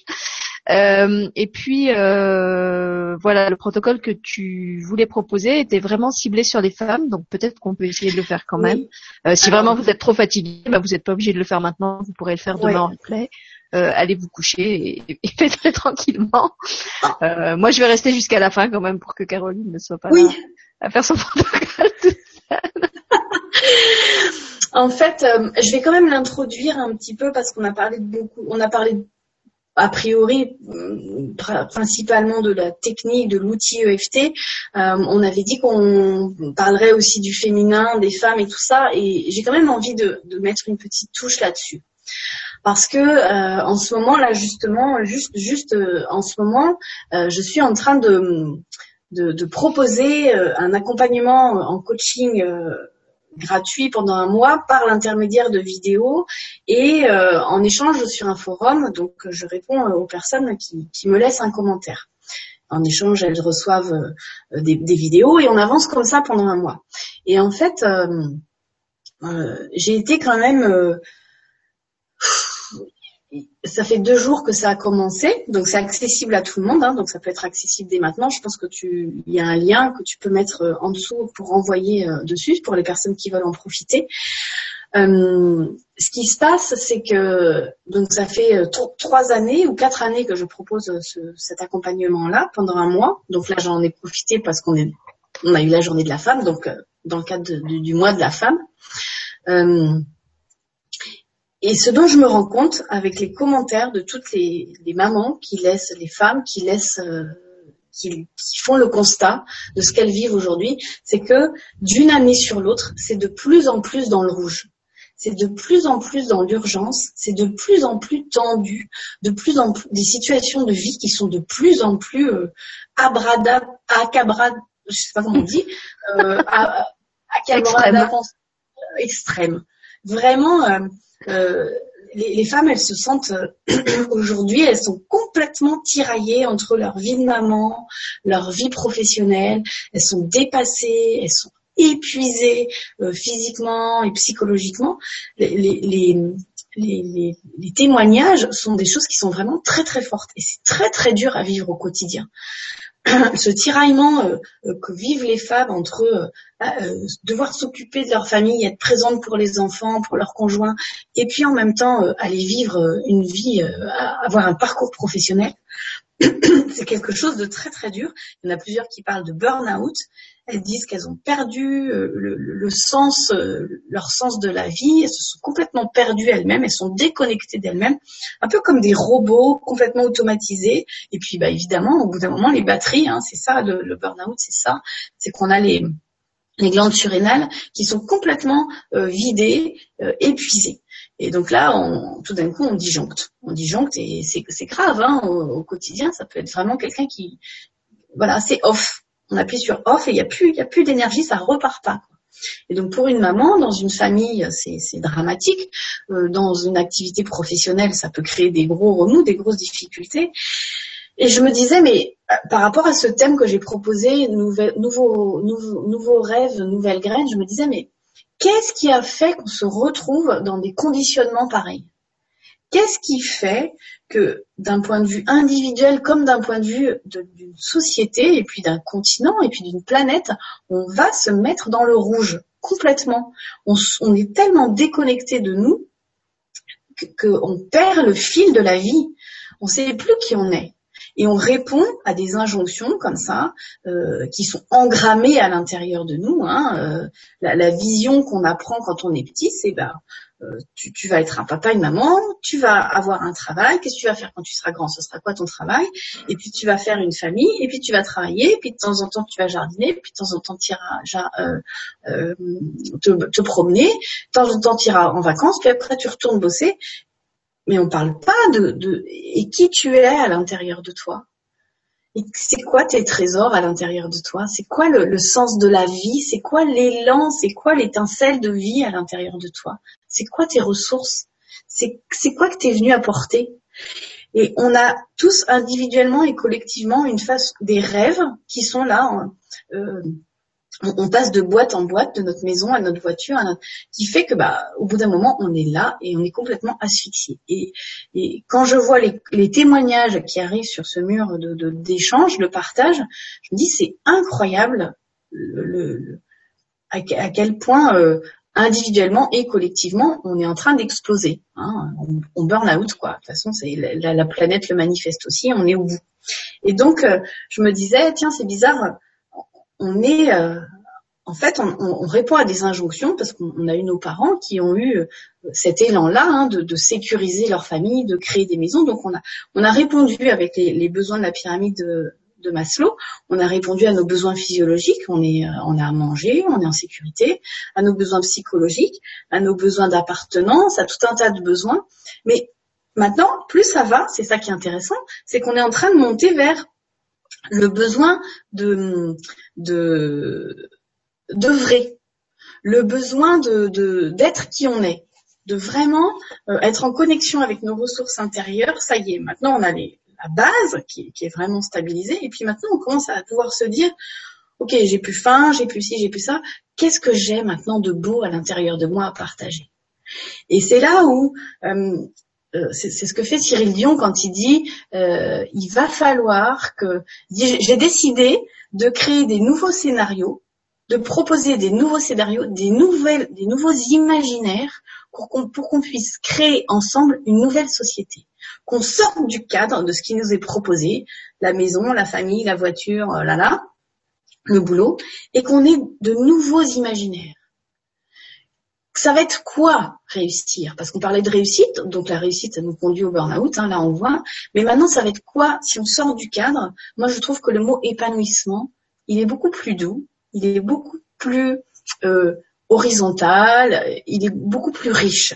Euh, et puis euh, voilà, le protocole que tu voulais proposer était vraiment ciblé sur les femmes, donc peut-être qu'on peut essayer de le faire quand Oui. même. Euh, si Alors- vraiment vous êtes trop fatigué, bah, vous n'êtes pas obligé de le faire maintenant, vous pourrez le faire demain Ouais. en replay. Euh, allez vous coucher et, et [laughs] faites-le tranquillement. Ah. Euh, moi, je vais rester jusqu'à la fin quand même pour que Caroline ne soit pas Oui. là à faire son [laughs] protocole. En fait, euh, je vais quand même l'introduire un petit peu parce qu'on a parlé de beaucoup, on a parlé a priori pr- principalement de la technique, de l'outil EFT. Euh, on avait dit qu'on parlerait aussi du féminin, des femmes et tout ça, et j'ai quand même envie de, de mettre une petite touche là-dessus. Parce que euh, en ce moment là justement, juste juste euh, en ce moment, euh, je suis en train de de, de proposer euh, un accompagnement en coaching euh, gratuit pendant un mois par l'intermédiaire de vidéos et euh, en échange sur un forum, donc je réponds aux personnes qui, qui me laissent un commentaire. En échange, elles reçoivent des, des vidéos et on avance comme ça pendant un mois. Et en fait, j'ai été quand même ça fait deux jours que ça a commencé, donc c'est accessible à tout le monde, hein, donc ça peut être accessible dès maintenant. Je pense que tu, y a un lien que tu peux mettre euh, en dessous pour envoyer euh, dessus pour les personnes qui veulent en profiter. Euh, ce qui se passe, c'est que donc ça fait tro- trois années ou quatre années que je propose ce- cet accompagnement-là pendant un mois. Donc là, j'en ai profité parce qu'on a eu la journée de la femme, donc dans le cadre du, mois de la femme. Et ce dont je me rends compte avec les commentaires de toutes les, les mamans qui laissent, les femmes qui laissent, euh, qui, qui font le constat de ce qu'elles vivent aujourd'hui, c'est que d'une année sur l'autre, c'est de plus en plus dans le rouge. C'est de plus en plus dans l'urgence, c'est de plus en plus tendu, de plus en plus des situations de vie qui sont de plus en plus euh, abrada, acabrad, je sais pas comment on dit, euh, [laughs] acabrada- extrême. Vraiment, euh, euh, les, femmes, elles se sentent euh, [clears throat] aujourd'hui, elles sont complètement tiraillées entre leur vie de maman, leur vie professionnelle. Elles sont dépassées, elles sont épuisées euh, physiquement et psychologiquement. Les, les, les- les témoignages sont des choses qui sont vraiment très très fortes et c'est très très dur à vivre au quotidien. [coughs] Ce tiraillement euh, euh, que vivent les femmes entre euh, euh, devoir s'occuper de leur famille, être présente pour les enfants, pour leurs conjoints, et puis en même temps aller vivre une vie, avoir un parcours professionnel, [coughs] c'est quelque chose de très très dur. Il y en a plusieurs qui parlent de burn-out. Elles disent qu'elles ont perdu euh, le, sens, euh, leur sens de la vie. Elles se sont complètement perdues elles-mêmes. Elles sont déconnectées d'elles-mêmes, un peu comme des robots complètement automatisés. Et puis, bah, évidemment, au bout d'un moment, les batteries, hein, c'est ça, le, le burn-out, c'est ça, c'est qu'on a les glandes surrénales qui sont complètement euh, vidées, épuisées. Et donc là, on, tout d'un coup, on disjoncte. On disjoncte et c'est grave hein, au, quotidien. Ça peut être vraiment quelqu'un qui, voilà, c'est off. On appuie sur off et il y a plus, y a plus d'énergie, ça repart pas. Et donc pour une maman, dans une famille, c'est dramatique. Euh, dans une activité professionnelle, ça peut créer des gros remous, des grosses difficultés. Et je me disais, mais euh, par rapport à ce thème que j'ai proposé, nouveau, nouveau, nouveau rêve, nouvelle graine, je me disais, mais qu'est-ce qui a fait qu'on se retrouve dans des conditionnements pareils? Qu'est-ce qui fait que d'un point de vue individuel comme d'un point de vue d'une société et puis d'un continent et puis d'une planète, on va se mettre dans le rouge complètement? On, est tellement déconnecté de nous qu'on perd le fil de la vie. On ne sait plus qui on est. Et on répond à des injonctions comme ça, euh, qui sont engrammées à l'intérieur de nous. Hein, euh, la, vision qu'on apprend quand on est petit, c'est ben, euh, tu, vas être un papa, une maman, tu vas avoir un travail, qu'est-ce que tu vas faire quand tu seras grand Ce sera quoi ton travail? Et puis tu vas faire une famille, et puis tu vas travailler, et puis de temps en temps tu vas jardiner, puis de temps en temps tu iras te, te, promener, de temps en temps tu iras en vacances, puis après tu retournes bosser. Mais on parle pas de, de et qui tu es à l'intérieur de toi? C'est quoi tes trésors à l'intérieur de toi? C'est quoi le, sens de la vie? C'est quoi l'élan? C'est quoi l'étincelle de vie à l'intérieur de toi? C'est quoi tes ressources? C'est quoi que tu es venu apporter? Et on a tous individuellement et collectivement une face des rêves qui sont là. Euh, on, passe de boîte en boîte, de notre maison à notre voiture, qui fait que bah au bout d'un moment on est là et on est complètement asphyxié. Et, quand je vois les, témoignages qui arrivent sur ce mur de d'échange, de, partage, je me dis c'est incroyable le, à, quel point euh, individuellement et collectivement on est en train d'exploser. Hein. On, burn out quoi. De toute façon c'est la, planète le manifeste aussi. On est au bout. Et donc euh, je me disais tiens c'est bizarre on est, euh, en fait, on, répond à des injonctions parce qu'on a eu nos parents qui ont eu euh, cet élan-là hein, de, sécuriser leur famille, de créer des maisons. Donc on a, on a répondu avec les, besoins de la pyramide de, Maslow. On a répondu à nos besoins physiologiques. On est, euh, on a à manger, on est en sécurité, à nos besoins psychologiques, à nos besoins d'appartenance, à tout un tas de besoins. Mais maintenant, plus ça va, c'est ça qui est intéressant, c'est qu'on est en train de monter vers le besoin de de d'œuvrer, le besoin de d'être qui on est, de vraiment euh, être en connexion avec nos ressources intérieures. Ça y est, maintenant on a la base qui, est vraiment stabilisée, et puis maintenant on commence à pouvoir se dire, ok, j'ai plus faim, j'ai plus ci, j'ai plus ça. Qu'est-ce que j'ai maintenant de beau à l'intérieur de moi à partager? Et c'est là où euh, c'est ce que fait Cyril Dion quand il dit euh, il va falloir que j'ai décidé de créer des nouveaux scénarios, de proposer des nouveaux scénarios, des nouvelles, des nouveaux imaginaires pour qu'on puisse créer ensemble une nouvelle société, qu'on sorte du cadre de ce qui nous est proposé, la maison, la famille, la voiture, euh, là là, le boulot, et qu'on ait de nouveaux imaginaires ça va être quoi réussir? Parce qu'on parlait de réussite, donc la réussite, ça nous conduit au burn-out, hein, là on voit. Mais maintenant, ça va être quoi si on sort du cadre? Moi, je trouve que le mot épanouissement, il est beaucoup plus doux, il est beaucoup plus euh, horizontal, il est beaucoup plus riche.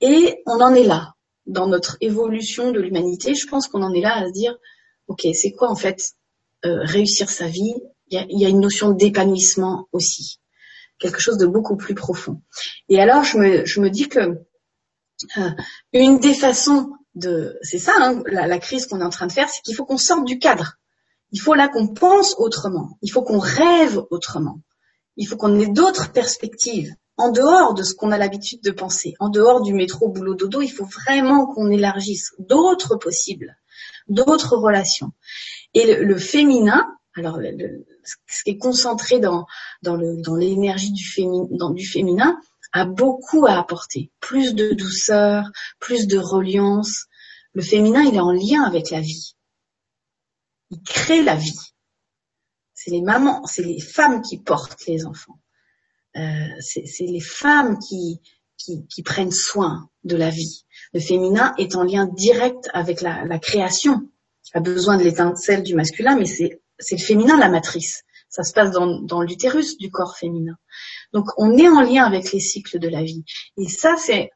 Et on en est là. Dans notre évolution de l'humanité, je pense qu'on en est là à se dire, ok, c'est quoi en fait euh, réussir sa vie? Il y a une notion d'épanouissement aussi quelque chose de beaucoup plus profond. Et alors, je me, je me dis que euh, une des façons de, c'est ça, hein, la, crise qu'on est en train de faire, c'est qu'il faut qu'on sorte du cadre. Il faut là qu'on pense autrement. Il faut qu'on rêve autrement. Il faut qu'on ait d'autres perspectives en dehors de ce qu'on a l'habitude de penser, en dehors du métro, boulot, dodo. Il faut vraiment qu'on élargisse d'autres possibles, d'autres relations. Et le, le féminin, alors le, ce qui est concentré dans, dans, le, l'énergie du, dans, du féminin a beaucoup à apporter. Plus de douceur, plus de reliance. Le féminin, il est en lien avec la vie. Il crée la vie. C'est les mamans, c'est les femmes qui portent les enfants. Euh, c'est, les femmes qui, qui, qui, prennent soin de la vie. Le féminin est en lien direct avec la, la création. A besoin de l'étincelle du masculin, mais c'est c'est le féminin la matrice. Ça se passe dans, l'utérus du corps féminin. Donc on est en lien avec les cycles de la vie. Et ça, c'est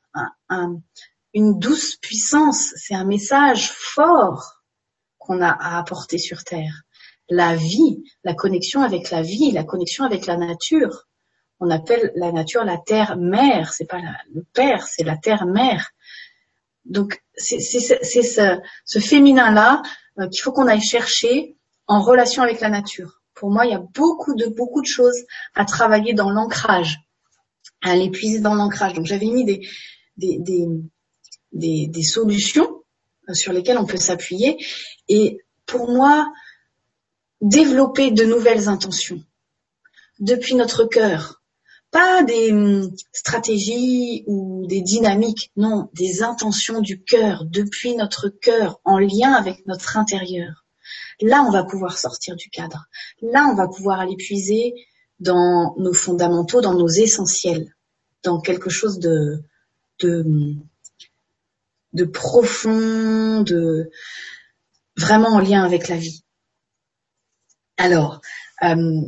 une douce puissance, c'est un message fort qu'on a à apporter sur Terre. La vie, la connexion avec la vie, la connexion avec la nature. on appelle la nature la terre mère. C'est pas le père, c'est la terre mère. Donc c'est ce, ce féminin là euh, qu'il faut qu'on aille chercher en relation avec la nature. Pour moi, il y a beaucoup de beaucoup de choses à travailler dans l'ancrage, à l'épuiser dans l'ancrage. Donc j'avais mis des des, des, des, des solutions euh, sur lesquelles on peut s'appuyer. Et pour moi, développer de nouvelles intentions depuis notre cœur. Pas des hum, stratégies ou des dynamiques, non, des intentions du cœur, depuis notre cœur, en lien avec notre intérieur. Là, on va pouvoir sortir du cadre. Là, on va pouvoir aller puiser dans nos fondamentaux, dans nos essentiels, dans quelque chose de, profond, de vraiment en lien avec la vie. Alors, euh,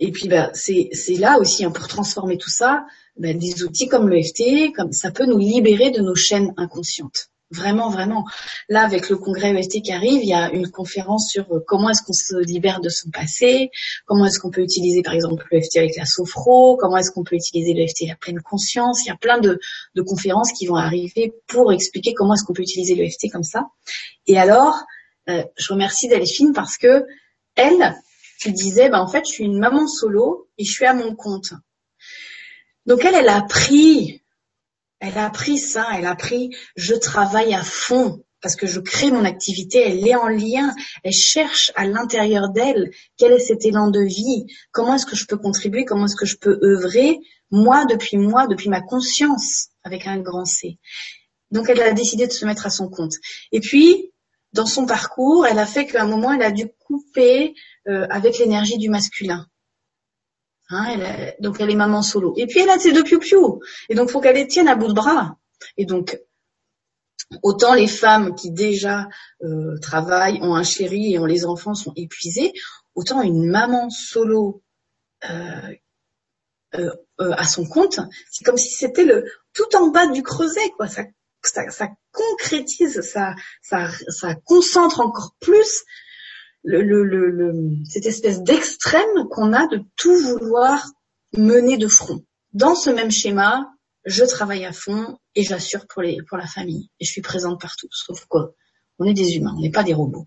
et puis bah, c'est là aussi hein, pour transformer tout ça, bah, des outils comme l'EFT, comme ça peut nous libérer de nos chaînes inconscientes. Vraiment, vraiment. Là, avec le congrès EFT qui arrive, il y a une conférence sur euh, comment est-ce qu'on se libère de son passé, comment est-ce qu'on peut utiliser par exemple l'EFT avec la sophro, comment est-ce qu'on peut utiliser l'EFT à pleine conscience. Il y a plein de, de conférences qui vont arriver pour expliquer comment est-ce qu'on peut utiliser l'EFT comme ça. Et alors, euh, je remercie Delphine parce que elle, qui disait, bah, en fait, je suis une maman solo et je suis à mon compte. Donc elle, elle a appris, elle a appris ça, elle a appris, je travaille à fond parce que je crée mon activité, elle est en lien, elle cherche à l'intérieur d'elle quel est cet élan de vie, comment est-ce que je peux contribuer, comment est-ce que je peux œuvrer, moi, depuis moi, depuis ma conscience, avec un grand C. Donc elle a décidé de se mettre à son compte. Et puis, dans son parcours, elle a fait qu'à un moment, elle a dû couper euh, avec l'énergie du masculin. Hein, donc elle est maman solo. Et puis elle a ses deux piou Et donc faut qu'elle les tienne à bout de bras. Et donc autant les femmes qui déjà euh, travaillent, ont un chéri et ont les enfants sont épuisées, autant une maman solo euh, à son compte, c'est comme si c'était le tout en bas du creuset, quoi. Ça, ça, ça concrétise, ça, ça, ça concentre encore plus le, le, le, cette espèce d'extrême qu'on a de tout vouloir mener de front. Dans ce même schéma, je travaille à fond et j'assure pour, les, pour la famille. Et je suis présente partout. Sauf quoi on est des humains, on n'est pas des robots.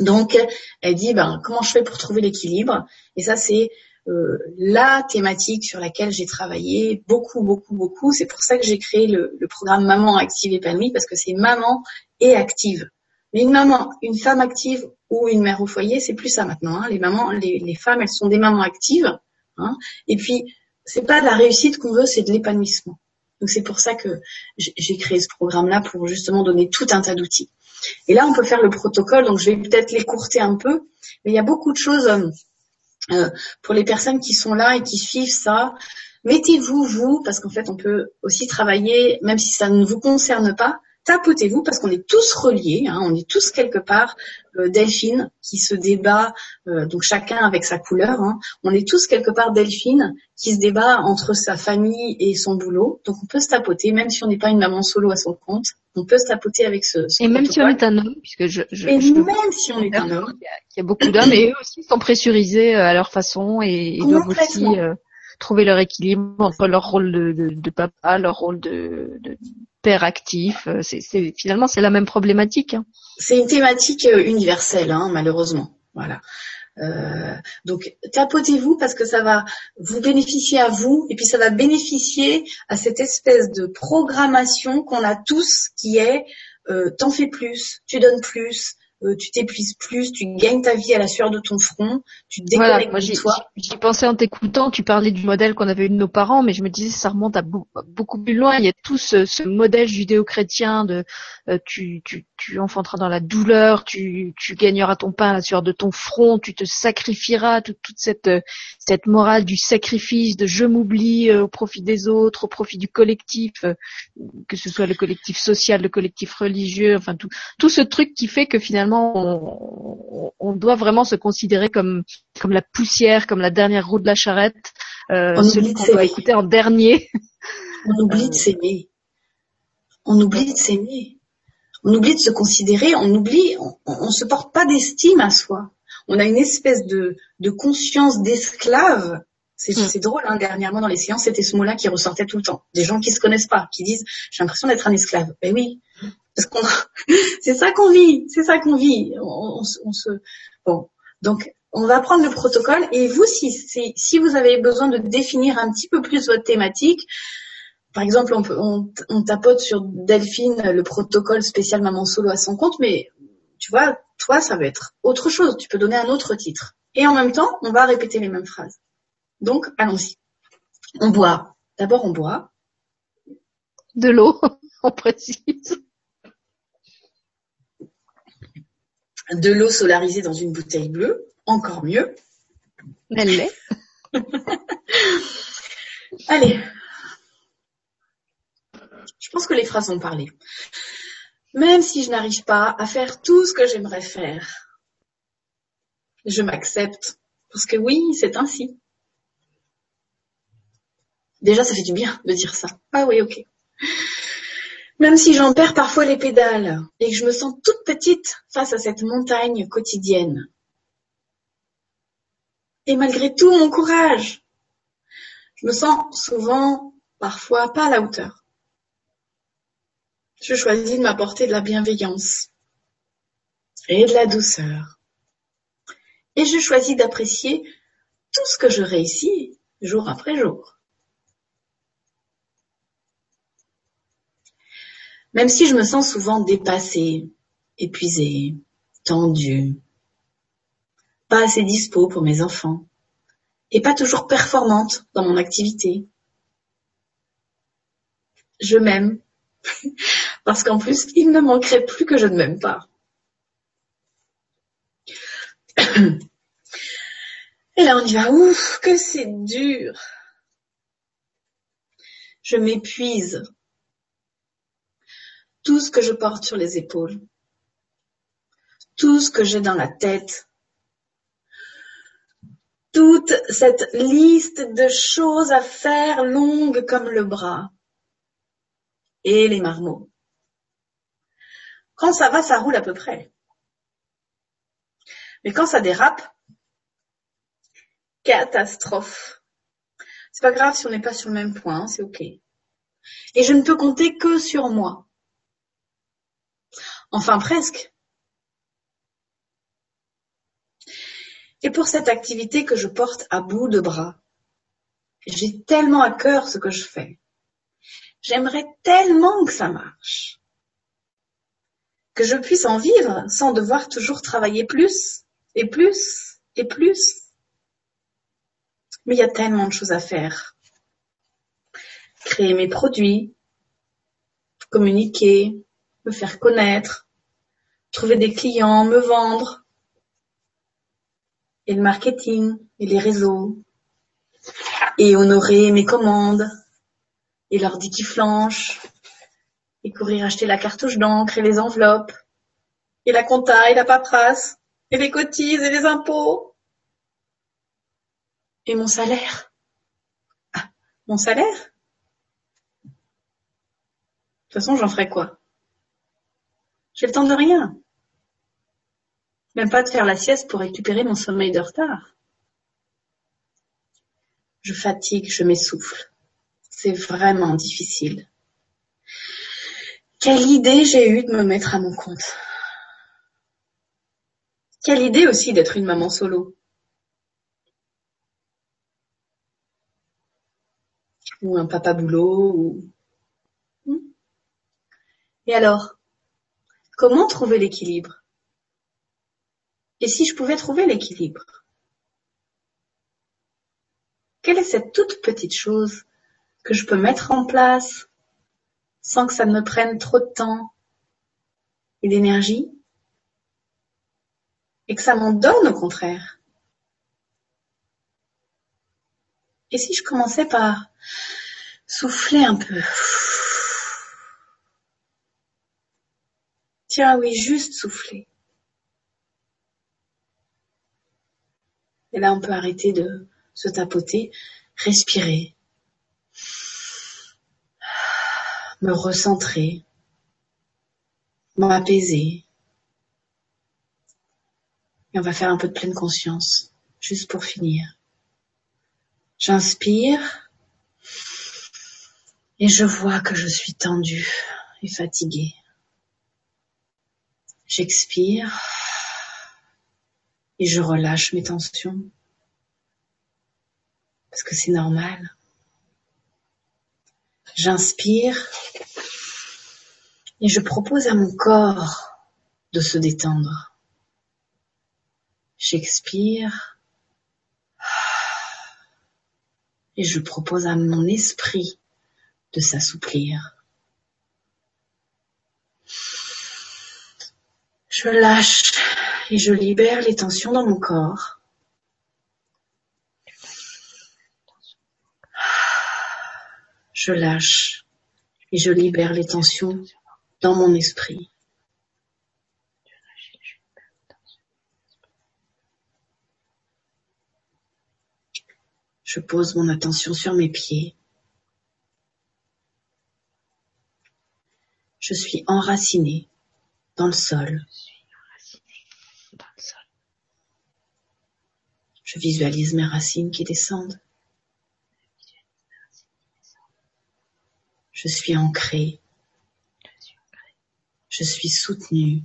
Donc, elle dit, ben, comment je fais pour trouver l'équilibre? Et ça, c'est euh, la thématique sur laquelle j'ai travaillé beaucoup, beaucoup, beaucoup. C'est pour ça que j'ai créé le, le, programme Maman active épanouie, parce que c'est maman et active. Mais une maman, une femme active ou une mère au foyer, c'est plus ça maintenant. Hein. Les mamans, les, femmes, elles sont des mamans actives. Hein. Et puis, c'est pas de la réussite qu'on veut, c'est de l'épanouissement. Donc c'est pour ça que j'ai créé ce programme-là pour justement donner tout un tas d'outils. Et là, on peut faire le protocole, donc je vais peut-être l'écourter un peu, mais il y a beaucoup de choses euh, euh, pour les personnes qui sont là et qui suivent ça. Mettez-vous, vous, parce qu'en fait, on peut aussi travailler, même si ça ne vous concerne pas, tapotez-vous parce qu'on est tous reliés, hein, on est tous quelque part euh, Delphine qui se débat, euh, donc chacun avec sa couleur, hein, on est tous quelque part Delphine qui se débat entre sa famille et son boulot, donc on peut se tapoter, même si on n'est pas une maman solo à son compte, on peut se tapoter avec ce, ce Et même si on est un homme, puisque je, je et même si on est un homme, il y a, beaucoup d'hommes et eux aussi sont pressurisés euh, à leur façon et ils doivent aussi trouver leur équilibre entre leur rôle de, de, de papa, leur rôle de, de père actif. Euh, finalement, c'est la même problématique. Hein. C'est une thématique euh, universelle, hein, malheureusement. Voilà. Euh, donc tapotez-vous parce que ça va vous bénéficier à vous et puis ça va bénéficier à cette espèce de programmation qu'on a tous qui est euh, t'en fais plus, tu donnes plus, euh, tu t'épuises plus, tu gagnes ta vie à la sueur de ton front, tu te déconnectes de toi. J'y pensais en t'écoutant, tu parlais du modèle qu'on avait eu de nos parents, mais je me disais ça remonte à beaucoup plus loin. Il y a tout ce, modèle judéo-chrétien de euh, tu, tu, tu enfanteras dans la douleur, tu, tu gagneras ton pain à la sueur de ton front, tu te sacrifieras, toute, toute cette, cette morale du sacrifice, de je m'oublie euh, au profit des autres, au profit du collectif, que ce soit le collectif social, le collectif religieux, enfin tout, tout ce truc qui fait que finalement on, doit vraiment se considérer comme comme la poussière, comme la dernière roue de la charrette, euh, celui qu'on doit écouter en dernier. On oublie de s'aimer. On oublie de s'aimer. On oublie de se considérer. On oublie. On, ne se porte pas d'estime à soi. On a une espèce de, de conscience d'esclave C'est hmm. drôle, hein, dernièrement dans les séances, c'était ce mot-là qui ressortait tout le temps. Des gens qui se connaissent pas, qui disent j'ai l'impression d'être un esclave. Ben oui, [laughs] c'est ça qu'on vit, c'est ça qu'on vit. On, donc on va prendre le protocole et vous si si vous avez besoin de définir un petit peu plus votre thématique, par exemple on, on tapote sur Delphine le protocole spécial maman solo à son compte, mais tu vois, toi ça va être autre chose. Tu peux donner un autre titre. Et en même temps, on va répéter les mêmes phrases. Donc, allons-y. On boit. D'abord, on boit. De l'eau, [laughs] on précise. De l'eau solarisée dans une bouteille bleue, encore mieux. Elle l'est. [laughs] Allez. Je pense que les phrases ont parlé. Même si je n'arrive pas à faire tout ce que j'aimerais faire, je m'accepte. Parce que oui, c'est ainsi. Déjà, ça fait du bien de dire ça. Ah oui, ok. Même si j'en perds parfois les pédales et que je me sens toute petite face à cette montagne quotidienne. Et malgré tout mon courage, je me sens souvent, parfois, pas à la hauteur. Je choisis de m'apporter de la bienveillance et de la douceur. Et je choisis d'apprécier tout ce que je réussis jour après jour. Même si je me sens souvent dépassée, épuisée, tendue, pas assez dispo pour mes enfants, et pas toujours performante dans mon activité. Je m'aime, [laughs] parce qu'en plus, il ne manquerait plus que je ne m'aime pas. [coughs] Et là, on y va. Ouf, que c'est dur. Je m'épuise tout ce que je porte sur les épaules, tout ce que j'ai dans la tête, toute cette liste de choses à faire longue comme le bras et les marmots. Quand ça va, ça roule à peu près. Mais quand ça dérape, catastrophe. C'est pas grave si on n'est pas sur le même point, c'est ok. Et je ne peux compter que sur moi. Enfin presque. Et pour cette activité que je porte à bout de bras, j'ai tellement à cœur ce que je fais. J'aimerais tellement que ça marche. Que je puisse en vivre sans devoir toujours travailler plus et plus et plus. Mais il y a tellement de choses à faire. Créer mes produits, communiquer, me faire connaître, trouver des clients, me vendre, et le marketing, et les réseaux, et honorer mes commandes, et l'ordi qui flanche, et courir acheter la cartouche d'encre et les enveloppes, et la compta et la paperasse, et les cotises et les impôts, et mon salaire. Ah, mon salaire? De toute façon, j'en ferai quoi? J'ai le temps de rien. Même pas de faire la sieste pour récupérer mon sommeil de retard. Je fatigue, je m'essouffle. C'est vraiment difficile. Quelle idée j'ai eue de me mettre à mon compte. Quelle idée aussi d'être une maman solo. Ou un papa boulot. Ou... Hmm? Et alors? Comment trouver l'équilibre? Et si je pouvais trouver l'équilibre? Quelle est cette toute petite chose que je peux mettre en place sans que ça ne me prenne trop de temps et d'énergie et que ça m'en donne au contraire? Et si je commençais par souffler un peu? Tiens, oui, juste souffler. Et là, on peut arrêter de se tapoter, respirer, me recentrer, m'apaiser. Et on va faire un peu de pleine conscience, juste pour finir. J'inspire et je vois que je suis tendue et fatiguée. J'expire et je relâche mes tensions parce que c'est normal. J'inspire et je propose à mon corps de se détendre. J'expire et je propose à mon esprit de s'assouplir. Je lâche et je libère les tensions dans mon corps. Je lâche et je libère les tensions dans mon esprit. Je pose mon attention sur mes pieds. Je suis enraciné dans le sol. Je visualise mes racines qui descendent. Je suis ancré. Je suis soutenu.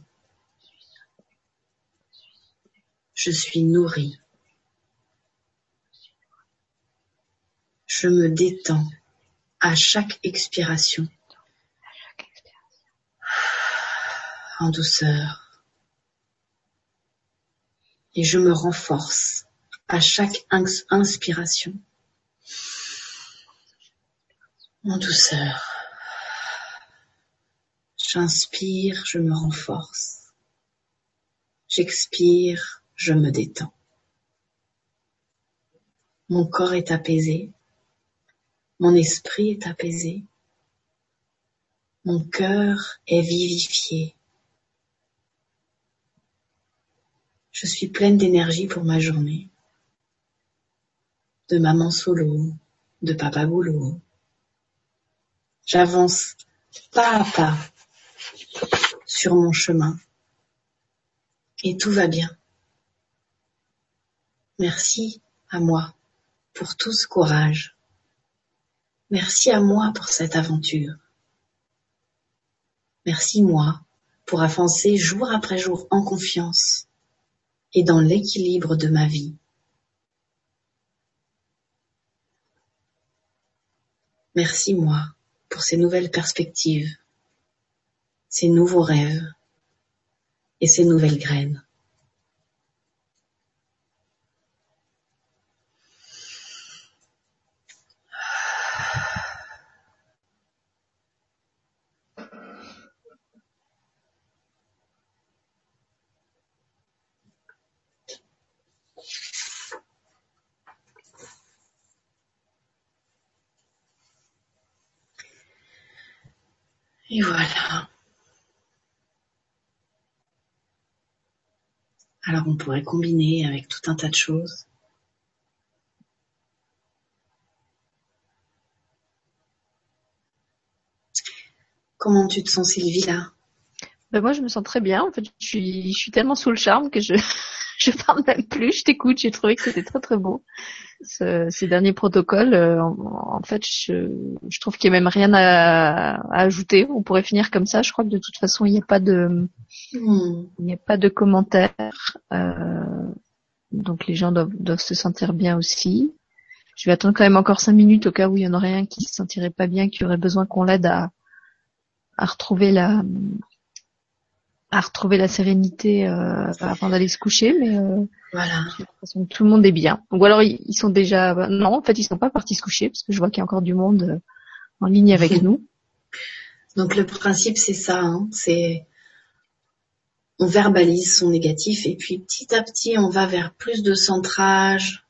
Je suis nourri. Je me détends à chaque expiration en douceur et je me renforce à chaque inspiration en douceur. J'inspire, je me renforce. J'expire, je me détends. Mon corps est apaisé. Mon esprit est apaisé. Mon cœur est vivifié. Je suis pleine d'énergie pour ma journée. De maman solo, de papa boulot. J'avance pas à pas sur mon chemin. Et tout va bien. Merci à moi pour tout ce courage. Merci à moi pour cette aventure. Merci moi pour avancer jour après jour en confiance et dans l'équilibre de ma vie. Merci moi pour ces nouvelles perspectives, ces nouveaux rêves et ces nouvelles graines. Et voilà. Alors on pourrait combiner avec tout un tas de choses. Comment tu te sens Sylvie là? Ben Moi je me sens très bien. En fait, je suis, je suis tellement sous le charme que je je parle même plus. Je t'écoute. J'ai trouvé que c'était très très beau ces derniers protocoles. Euh, en, fait, je, je trouve qu'il n'y a même rien à, ajouter. On pourrait finir comme ça. Je crois que de toute façon, il n'y a pas de, hmm. il n'y a pas de commentaires. Euh, donc les gens doivent, doivent se sentir bien aussi. Je vais attendre quand même encore cinq minutes au cas où il y en aurait un qui se sentirait pas bien, qui aurait besoin qu'on l'aide à, à retrouver la, à retrouver la sérénité euh, avant d'aller se coucher, mais euh, voilà. tout le monde est bien. Ou alors ils, sont déjà non, en fait ils sont pas partis se coucher parce que je vois qu'il y a encore du monde euh, en ligne avec [laughs] nous. Donc le principe c'est ça, hein, c'est on verbalise son négatif et puis petit à petit on va vers plus de centrage,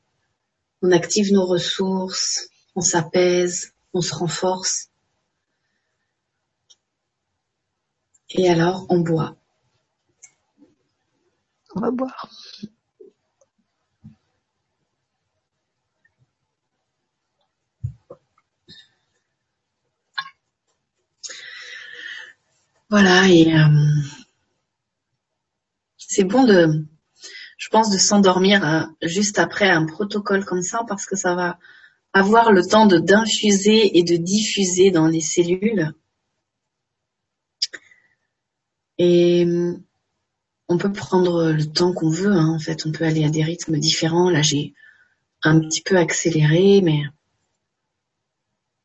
on active nos ressources, on s'apaise, on se renforce. Et alors on boit. On va boire. Voilà, et euh, c'est bon de, je pense, de s'endormir euh, juste après un protocole comme ça parce que ça va avoir le temps de d'infuser et de diffuser dans les cellules. Et on peut prendre le temps qu'on veut. Hein. En fait, on peut aller à des rythmes différents. Là, j'ai un petit peu accéléré, mais.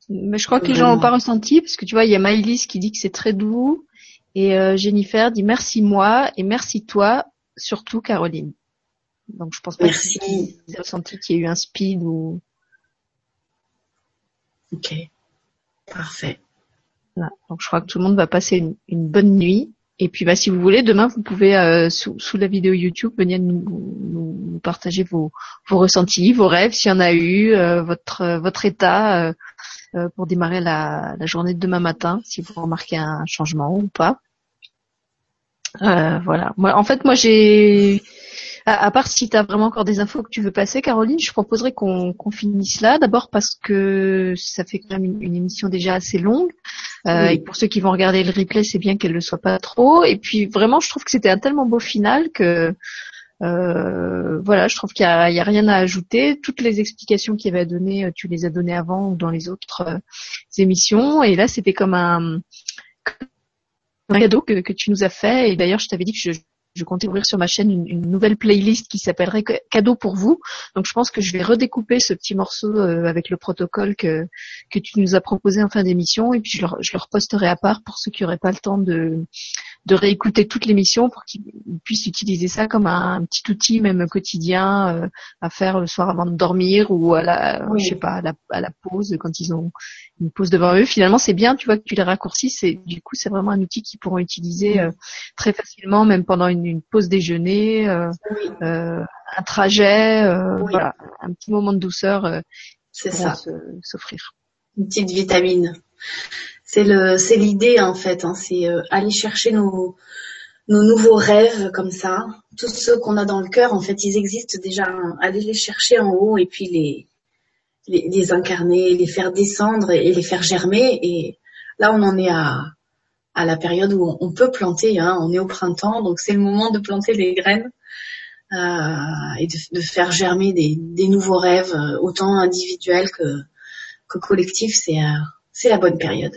Mais je crois que les gens n'ont pas ressenti parce que tu vois, il y a Maëlys qui dit que c'est très doux et euh, Jennifer dit merci moi et merci toi, surtout Caroline. Donc je pense pas merci. qu'ils aient ressenti qu'il y a eu un speed ou. Ok, parfait. Donc je crois que tout le monde va passer une, une bonne nuit et puis, bah, si vous voulez, demain, vous pouvez, euh, sous, sous, la vidéo YouTube, venir nous, nous, partager vos, vos, ressentis, vos rêves, s'il y en a eu, euh, votre, votre état euh, pour démarrer la, la, journée de demain matin, si vous remarquez un changement ou pas. voilà. Moi, en fait, moi, j'ai à, part si tu as vraiment encore des infos que tu veux passer, Caroline, je proposerais qu'on finisse là. D'abord parce que ça fait quand même une, émission déjà assez longue. Euh, Et pour ceux qui vont regarder le replay, c'est bien qu'elle ne soit pas trop. Et puis vraiment, je trouve que c'était un tellement beau final que euh, voilà, je trouve qu'il n'y a, a, rien à ajouter. Toutes les explications qu'il y avait à donner, euh, tu les as données avant ou dans les autres euh, émissions. Et là, c'était comme un, un cadeau que, que, tu nous as fait. Et d'ailleurs, je t'avais dit que je, je comptais ouvrir sur ma chaîne une, nouvelle playlist qui s'appellerait Cadeau pour vous. Donc je pense que je vais redécouper ce petit morceau euh, avec le protocole que, tu nous as proposé en fin d'émission et puis je le, je le reposterai à part pour ceux qui n'auraient pas le temps de, de réécouter toute l'émission pour qu'ils puissent utiliser ça comme un, petit outil même quotidien euh, à faire le soir avant de dormir ou à la je sais pas à la, à la, pause quand ils ont une pause devant eux. Finalement c'est bien tu vois que tu les raccourcis et du coup c'est vraiment un outil qu'ils pourront utiliser euh, très facilement même pendant une, une pause déjeuner, euh, un trajet, voilà un petit moment de douceur. c'est ça s'offrir. Une petite vitamine c'est le, c'est l'idée en fait. Hein, c'est euh, aller chercher nos, nouveaux rêves comme ça. Tous ceux qu'on a dans le cœur, en fait, ils existent déjà. Hein. Aller les chercher en haut et puis les, les, incarner, les faire descendre et les faire germer. Et là, on en est à, la période où on peut planter. Hein. On est au printemps, donc c'est le moment de planter les graines. Euh, et de, faire germer des, nouveaux rêves, euh, autant individuels que, collectifs, c'est la bonne période.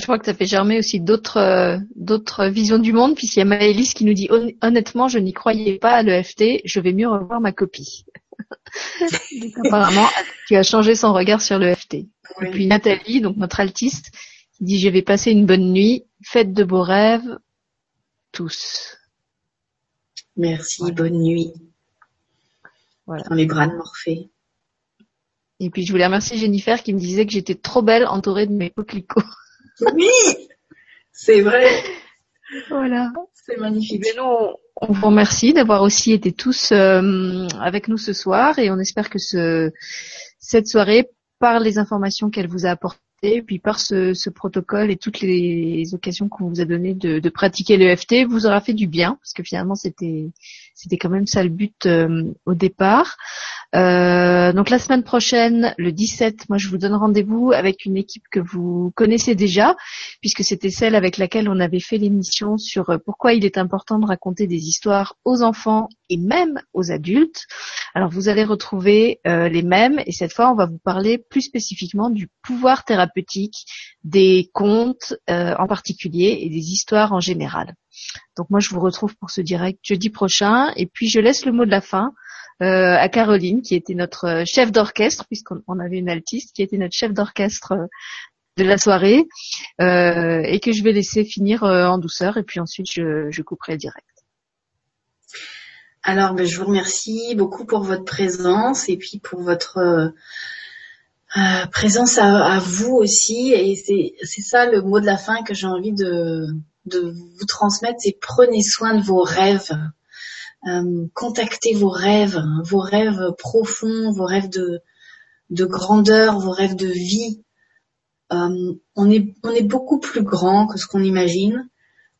Je crois que ça fait germer aussi d'autres euh, d'autres visions du monde, puisqu'il y a Maëlys qui nous dit honnêtement, je n'y croyais pas à l'EFT, je vais mieux revoir ma copie. [laughs] apparemment, tu as changé son regard sur l'EFT. Et puis Nathalie, donc notre altiste, qui dit je vais passer une bonne nuit, faites de beaux rêves, tous. Merci, bonne nuit. Voilà. Dans les bras de Morphée. Et puis je voulais remercier Jennifer qui me disait que j'étais trop belle entourée de mes coquelicots. Oui, c'est vrai. Voilà. C'est magnifique. on, vous remercie d'avoir aussi été tous euh, avec nous ce soir et on espère que ce, cette soirée, par les informations qu'elle vous a apportées, et puis par ce, ce, protocole et toutes les occasions qu'on vous a données de, de pratiquer l'EFT, vous aura fait du bien, parce que finalement c'était c'était quand même ça le but euh, au départ. Euh, donc la semaine prochaine, le 17, moi je vous donne rendez-vous avec une équipe que vous connaissez déjà, puisque c'était celle avec laquelle on avait fait l'émission sur euh, pourquoi il est important de raconter des histoires aux enfants et même aux adultes. Alors vous allez retrouver euh, les mêmes et cette fois on va vous parler plus spécifiquement du pouvoir thérapeutique des contes en particulier et des histoires en général. Donc moi je vous retrouve pour ce direct jeudi prochain et puis je laisse le mot de la fin euh, à Caroline, qui était notre euh, chef d'orchestre, puisqu'on avait une altiste, qui était notre chef d'orchestre euh, de la soirée, euh, et que je vais laisser finir en douceur, et puis ensuite je, je couperai direct. Alors, ben, je vous remercie beaucoup pour votre présence et puis pour votre euh, présence à, à, vous aussi. Et c'est ça le mot de la fin que j'ai envie de, de vous transmettre, c'est prenez soin de vos rêves. Euh, contactez vos rêves, hein, vos rêves profonds, vos rêves de, de grandeur, vos rêves de vie. Euh, on, est, beaucoup plus grand que ce qu'on imagine.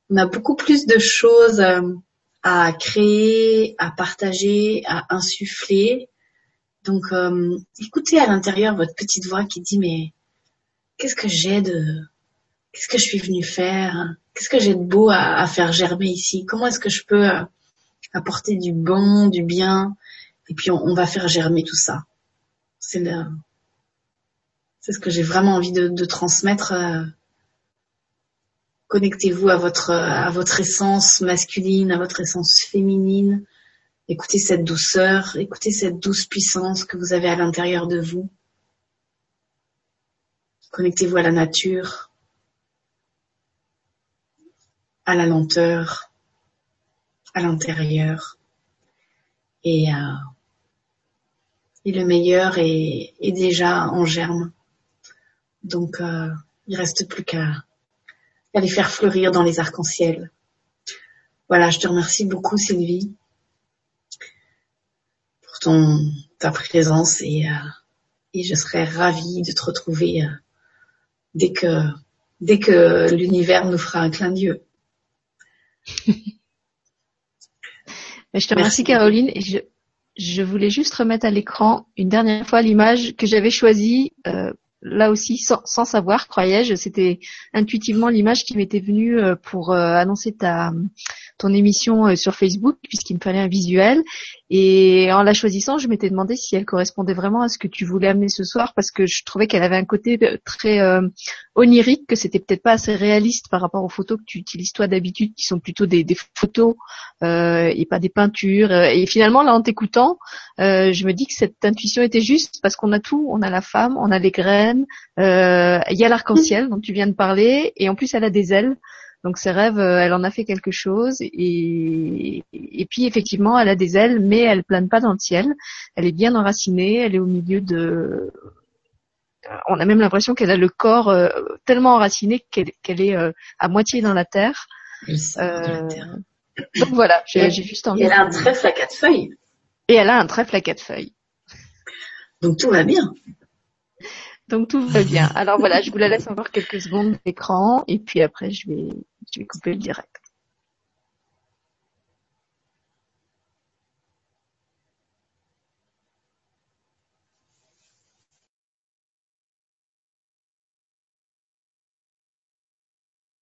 On a beaucoup plus de choses euh, à créer, à partager, à insuffler. Donc, écoutez à l'intérieur votre petite voix qui dit mais qu'est-ce que j'ai de, qu'est-ce que je suis venue faire, qu'est-ce que j'ai de beau à, à, faire germer ici, comment est-ce que je peux apporter du bon, du bien, et puis on, va faire germer tout ça. c'est c'est ce que j'ai vraiment envie de, de transmettre. Euh, connectez-vous à votre à votre essence masculine, à votre essence féminine. Écoutez cette douceur, écoutez cette douce puissance que vous avez à l'intérieur de vous. Connectez-vous à la nature, à la lenteur, à l'intérieur. Et, euh, et le meilleur est, déjà en germe. Donc, euh, il reste plus qu'à les faire fleurir dans les arcs-en-ciel. Voilà, je te remercie beaucoup Sylvie pour ton ta présence et, euh, et je serais ravie de te retrouver euh, dès que dès que l'univers nous fera un clin d'yeux. [laughs] je te remercie Caroline. Et je, je voulais juste remettre à l'écran une dernière fois l'image que j'avais choisie euh, là aussi sans, sans savoir, croyais-je, c'était intuitivement l'image qui m'était venue euh, pour euh, annoncer ta ton émission euh, sur Facebook puisqu'il me fallait un visuel et en la choisissant, je m'étais demandé si elle correspondait vraiment à ce que tu voulais amener ce soir parce que je trouvais qu'elle avait un côté très onirique, que c'était peut-être pas assez réaliste par rapport aux photos que tu utilises toi d'habitude, qui sont plutôt des, photos euh, et pas des peintures. Et finalement, là, en t'écoutant, euh, je me dis que cette intuition était juste parce qu'on a tout, on a la femme, on a les graines, il y a l'arc-en-ciel dont tu viens de parler, et en plus, elle a des ailes. Donc ses rêves, euh, elle en a fait quelque chose et, et puis effectivement, elle a des ailes, mais elle plane pas dans le ciel. Elle est bien enracinée, elle est au milieu de. On a même l'impression qu'elle a le corps euh, tellement enraciné qu'elle est euh, à moitié dans la terre. donc voilà, j'ai juste envie. Et elle a un trèfle à quatre feuilles. Et elle a un trèfle à quatre feuilles. Donc tout va bien. Donc tout va bien. Alors voilà, je vous la laisse encore quelques secondes d'écran et puis après je vais, je vais couper le direct.